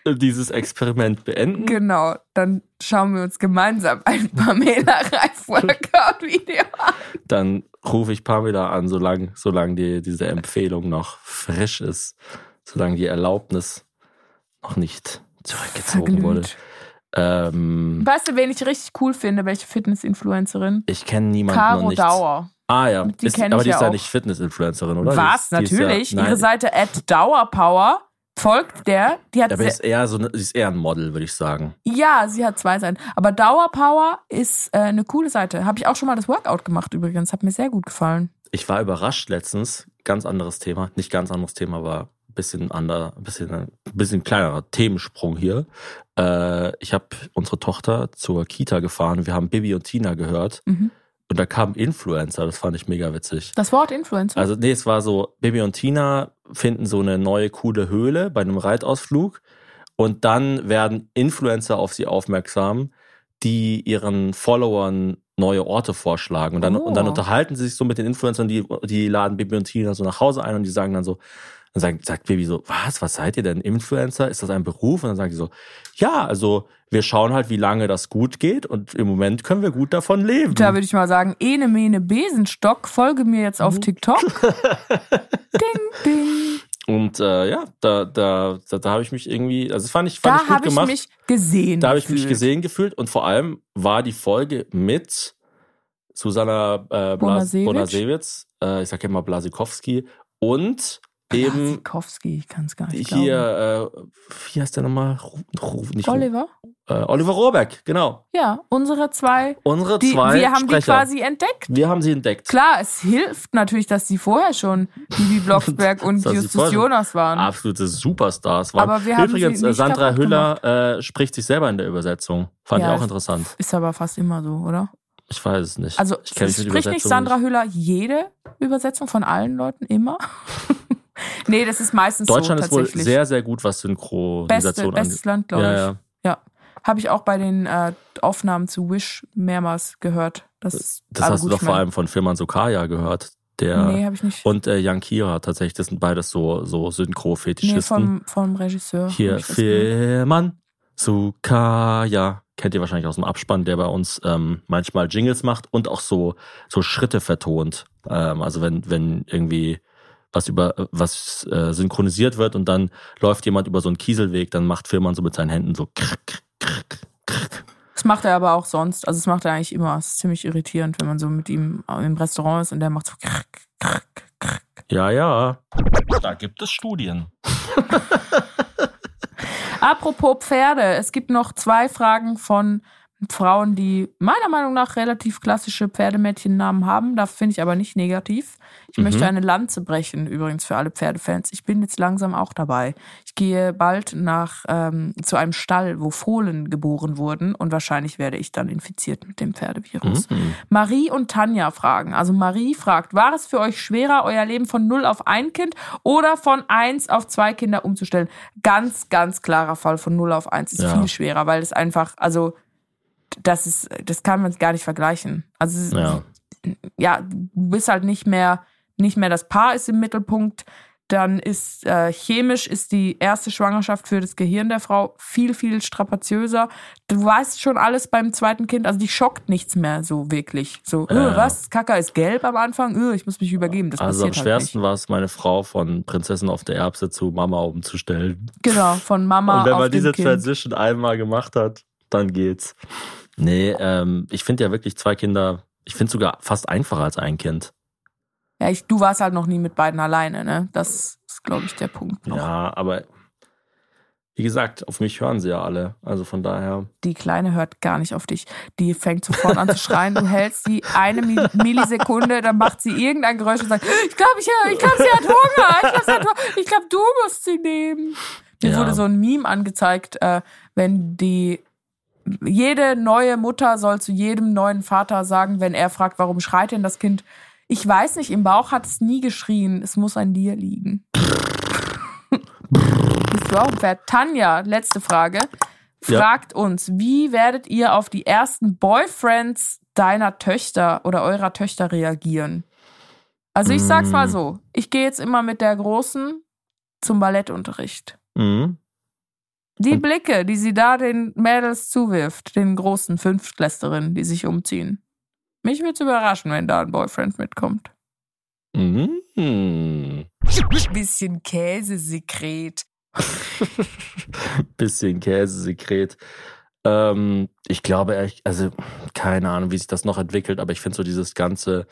Dieses Experiment beenden. genau, dann schauen wir uns gemeinsam ein Pamela Reif Workout-Video an. Dann rufe ich Pamela an, solange, solange die, diese Empfehlung noch frisch ist, solange die Erlaubnis noch nicht zurückgezogen wurde. Ähm, Weißt du, wen ich richtig cool finde? Welche Fitness-Influencerin? ich kenne niemanden noch Caro nicht. Dauer. Ah ja, Die ist, aber die ja ist ja auch. nicht Fitness-Influencerin, oder? Was? Die ist, die Natürlich. Ist ja, Ihre Seite at Dauerpower folgt der. Die hat aber ist eher so eine, sie ist eher ein Model, würde ich sagen. Ja, sie hat zwei Seiten. Aber Dauerpower ist äh, eine coole Seite. Habe ich auch schon mal das Workout gemacht übrigens. Hat mir sehr gut gefallen. Ich war überrascht letztens, ganz anderes Thema, nicht ganz anderes Thema, aber bisschen ander, bisschen, ein bisschen kleinerer Themensprung hier. Äh, ich habe unsere Tochter zur Kita gefahren. Wir haben Bibi und Tina gehört. Mhm. Und da kam Influencer, das fand ich mega witzig. Das Wort Influencer. Also, nee, es war so, Bibi und Tina finden so eine neue coole Höhle bei einem Reitausflug. Und dann werden Influencer auf sie aufmerksam, die ihren Followern neue Orte vorschlagen. Und dann, Oh. und dann unterhalten sie sich so mit den Influencern, die, die laden Bibi und Tina so nach Hause ein und die sagen dann so, dann sagt, sagt Bibi so, was, was seid ihr denn? Influencer? Ist das ein Beruf? Und dann sagen die so, ja, also wir schauen halt, wie lange das gut geht und im Moment können wir gut davon leben. da würde ich mal sagen, ene mene Besenstock, folge mir jetzt Mhm. auf TikTok. ding, ding. Und äh, ja, da, da, da, da habe ich mich irgendwie, also das fand ich, fand Da ich gut habe ich gemacht. mich gesehen. da habe ich mich gesehen gefühlt und vor allem war die Folge mit Susanna äh. Bonasewicz, äh, ich sage immer Blasikowski und eben Sikowski, ich kann es gar nicht glauben. hier, äh, wie heißt der nochmal? Nicht Oliver? Äh, Oliver Rohrbeck, genau. Ja, unsere zwei. Unsere Die, zwei wir haben die Sprecher. quasi entdeckt. wir haben sie entdeckt. Klar, es hilft natürlich, dass die vorher schon Bibi Blocksberg und sie Justus Jonas waren. Absolute Superstars waren. Aber wir haben Übrigens, sie äh, nicht Sandra Hüller äh, spricht sich selber in der Übersetzung. Fand Ja, ich auch interessant. Ist aber fast immer so, oder? Ich weiß es nicht. Also ich spricht nicht Sandra Hüller jede Übersetzung von allen Leuten immer? nee, das ist meistens Deutschland so ist wohl sehr, sehr gut, was Synchronisation bestes angeht. Land, glaube Ja, ich. ja. Ja. Habe ich auch bei den äh, Aufnahmen zu Wish mehrmals gehört. Das, Das hast du doch vor allem von Firman Sokaya gehört. Der Nee, habe ich nicht. und äh, Jan Kira tatsächlich, das sind beides so, so nee, Synchro-Fetischisten. vom, vom Regisseur. Hier. Firman Sukaya. Kennt ihr wahrscheinlich aus dem Abspann, der bei uns ähm, manchmal Jingles macht und auch so, so Schritte vertont. Ähm, also wenn, wenn irgendwie was über was äh, synchronisiert wird und dann läuft jemand über so einen Kieselweg, dann macht Firman so mit seinen Händen so krack, krack, krack. Das macht er aber auch sonst. Also das macht er eigentlich immer. Es ist ziemlich irritierend, wenn man so mit ihm im Restaurant ist und der macht so krack, krack, krack. Ja, ja. Da gibt es Studien. Apropos Pferde, es gibt noch zwei Fragen von Frauen, die meiner Meinung nach relativ klassische Pferdemädchennamen haben. Da finde ich aber nicht negativ. Ich Mhm. möchte eine Lanze brechen, übrigens für alle Pferdefans. Ich bin jetzt langsam auch dabei. Ich gehe bald nach ähm, zu einem Stall, wo Fohlen geboren wurden und wahrscheinlich werde ich dann infiziert mit dem Pferdevirus. Mhm. Marie und Tanja fragen. Also Marie fragt, war es für euch schwerer, euer Leben von null auf ein Kind oder von eins auf zwei Kinder umzustellen? Ganz, ganz klarer Fall von null auf eins ist Ja. viel schwerer, weil es einfach, also das ist, das kann man gar nicht vergleichen. Also Ja. ja, du bist halt nicht mehr, nicht mehr das Paar ist im Mittelpunkt. Dann ist äh, chemisch ist die erste Schwangerschaft für das Gehirn der Frau viel, viel strapaziöser. Du weißt schon alles beim zweiten Kind, also die schockt nichts mehr so wirklich. So, Ja, äh, ja. was? Kaka ist gelb am Anfang, äh, ich muss mich übergeben. Das Also am passiert schwersten halt war es, meine Frau von Prinzessin auf der Erbse zu Mama umzustellen. Genau, von Mama Und wenn auf man diese Kind. Transition einmal gemacht hat, dann geht's. Nee, ähm, ich finde ja wirklich zwei Kinder, ich finde sogar fast einfacher als ein Kind. Ja, ich, du warst halt noch nie mit beiden alleine, ne? Das ist, glaube ich, der Punkt noch. Ja, aber wie gesagt, auf mich hören sie ja alle. Also von daher. die Kleine hört gar nicht auf dich. Die fängt sofort an zu schreien. Du hältst sie eine Mi- Millisekunde, dann macht sie irgendein Geräusch und sagt, ich glaube, ich, ich glaub, sie hat Hunger. Ich glaube, glaub, du musst sie nehmen. Mir Ja. wurde so ein Meme angezeigt, äh, wenn die jede neue Mutter soll zu jedem neuen Vater sagen, wenn er fragt, warum schreit denn das Kind? Ich weiß nicht, im Bauch hat es nie geschrien. Es muss an dir liegen. Bist du auch Pferd? Tanja, letzte Frage. Ja. Fragt uns, wie werdet ihr auf die ersten Boyfriends deiner Töchter oder eurer Töchter reagieren? Also ich sag's mal Mm. so, ich gehe jetzt immer mit der Großen zum Ballettunterricht. Mhm. Die Und- Blicke, die sie da den Mädels zuwirft, den großen Fünftklässlerinnen, die sich umziehen. Mich würde überraschen, wenn da ein Boyfriend mitkommt. Mhm. Bisschen Käsesekret. Bisschen Käsesekret. Ähm, ich glaube ehrlich, also keine Ahnung, wie sich das noch entwickelt, aber ich finde so dieses ganze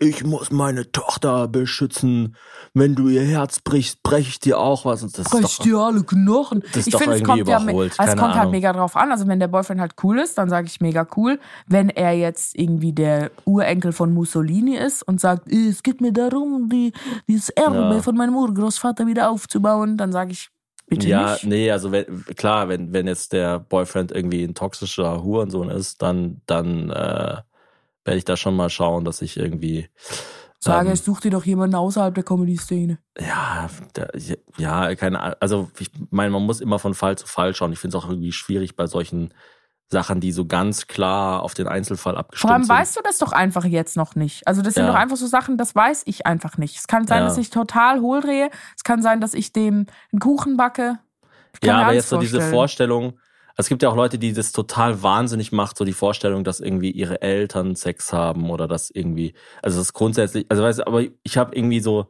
ich muss meine Tochter beschützen. Wenn du ihr Herz brichst, breche ich dir auch was. Und das ist Brech doch, dir alle Knochen. das ist ich finde, es kommt, ja, überholt. es Keine kommt halt mega drauf an. Also wenn der Boyfriend halt cool ist, dann sage ich mega cool. Wenn er jetzt irgendwie der Urenkel von Mussolini ist und sagt, "Äh, es geht mir darum, die, dieses Erbe Ja. von meinem Urgroßvater wieder aufzubauen, dann sage ich, bitte ja, nicht. nee, also wenn, klar, wenn, wenn jetzt der Boyfriend irgendwie ein toxischer Hurensohn ist, dann, dann äh, werde ich da schon mal schauen, dass ich irgendwie Sage, ähm, ich such dir doch jemanden außerhalb der Comedy-Szene. Ja, der, ja, keine Ahnung. Also ich meine, man muss immer von Fall zu Fall schauen. Ich finde es auch irgendwie schwierig bei solchen Sachen, die so ganz klar auf den Einzelfall Vor abgestimmt allem sind. weißt du das doch einfach jetzt noch nicht. Also das sind Ja. doch einfach so Sachen, das weiß ich einfach nicht. Es kann sein, Ja. dass ich total hohl drehe. Es kann sein, dass ich dem einen Kuchen backe. Ich kann ja, mir aber alles jetzt so diese vorstellen. Vorstellung. Es gibt ja auch Leute, die das total wahnsinnig macht, so die Vorstellung, dass irgendwie ihre Eltern Sex haben oder dass irgendwie, also das ist grundsätzlich, also weißt du, aber ich habe irgendwie so,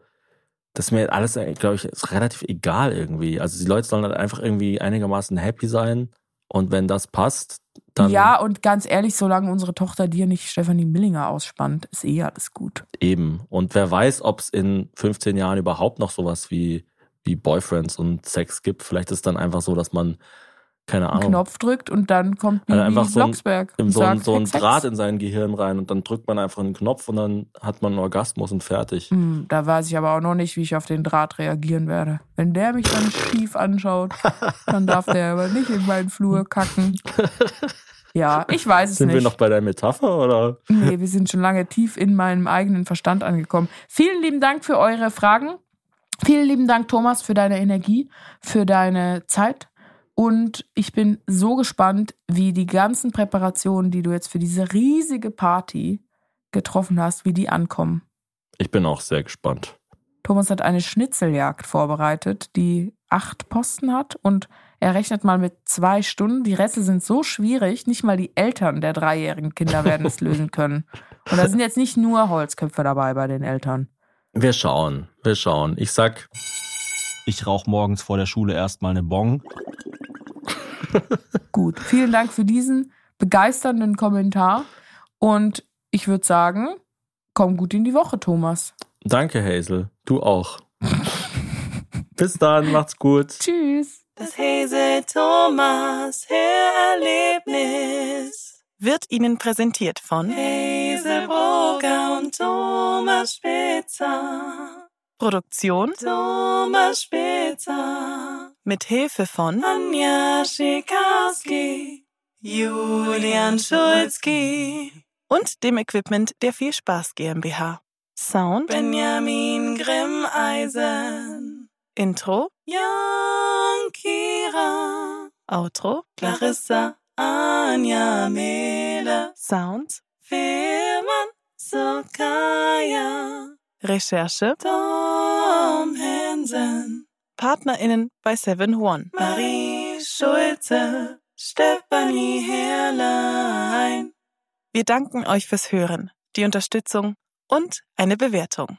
das ist mir alles, glaube ich, ist relativ egal irgendwie. Also die Leute sollen halt einfach irgendwie einigermaßen happy sein und wenn das passt, dann ja, und ganz ehrlich, solange unsere Tochter dir nicht Stefanie Millinger ausspannt, ist eh alles gut. Eben. Und wer weiß, ob es in 15 Jahren überhaupt noch sowas wie, wie Boyfriends und Sex gibt. Vielleicht ist dann einfach so, dass man, keine Ahnung, Knopf drückt und dann kommt Bibi Also einfach so ein- so, ein, sagt, so ein. Draht in sein Gehirn rein und dann drückt man einfach einen Knopf und dann hat man einen Orgasmus und fertig. Hm, Da weiß ich aber auch noch nicht, wie ich auf den Draht reagieren werde. Wenn der mich dann schief anschaut, dann darf der aber nicht in meinen Flur kacken. Ja, ich weiß es Sind nicht. wir noch bei der Metapher oder? Nee, wir sind schon lange tief in meinem eigenen Verstand angekommen. Vielen lieben Dank für eure Fragen. Vielen lieben Dank, Thomas, für deine Energie, für deine Zeit. Und ich bin so gespannt, wie die ganzen Präparationen, die du jetzt für diese riesige Party getroffen hast, wie die ankommen. Ich bin auch sehr gespannt. Thomas hat eine Schnitzeljagd vorbereitet, die acht Posten hat und er rechnet mal mit zwei Stunden. Die Rätsel sind so schwierig, nicht mal die Eltern der dreijährigen Kinder werden es lösen können. Und da sind jetzt nicht nur Holzköpfe dabei bei den Eltern. Wir schauen, wir schauen. Ich sag, Ich rauche morgens vor der Schule erstmal eine Bong. Gut, vielen Dank für diesen begeisternden Kommentar und ich würde sagen, komm gut in die Woche, Thomas. danke Hazel, du auch. Bis dann, macht's gut. Tschüss. Das Hese Thomas Hörerlebnis wird Ihnen präsentiert von Hazelbrugger und Thomas Spitzer. Produktion Thomas Spitzer. Mit Hilfe von Anja Schikarski, Julian Schulzki und dem Equipment der Viel Spaß GmbH. Sound Benjamin Grimmeisen. Intro Jan Kira. Outro Clarissa Anja Mehle. Sounds Firman Sokaya. Recherche Tom Hansen. PartnerInnen bei Seven One. Marie Schulze. Stefanie Herrlein. Wir danken euch fürs Hören, die Unterstützung und eine Bewertung.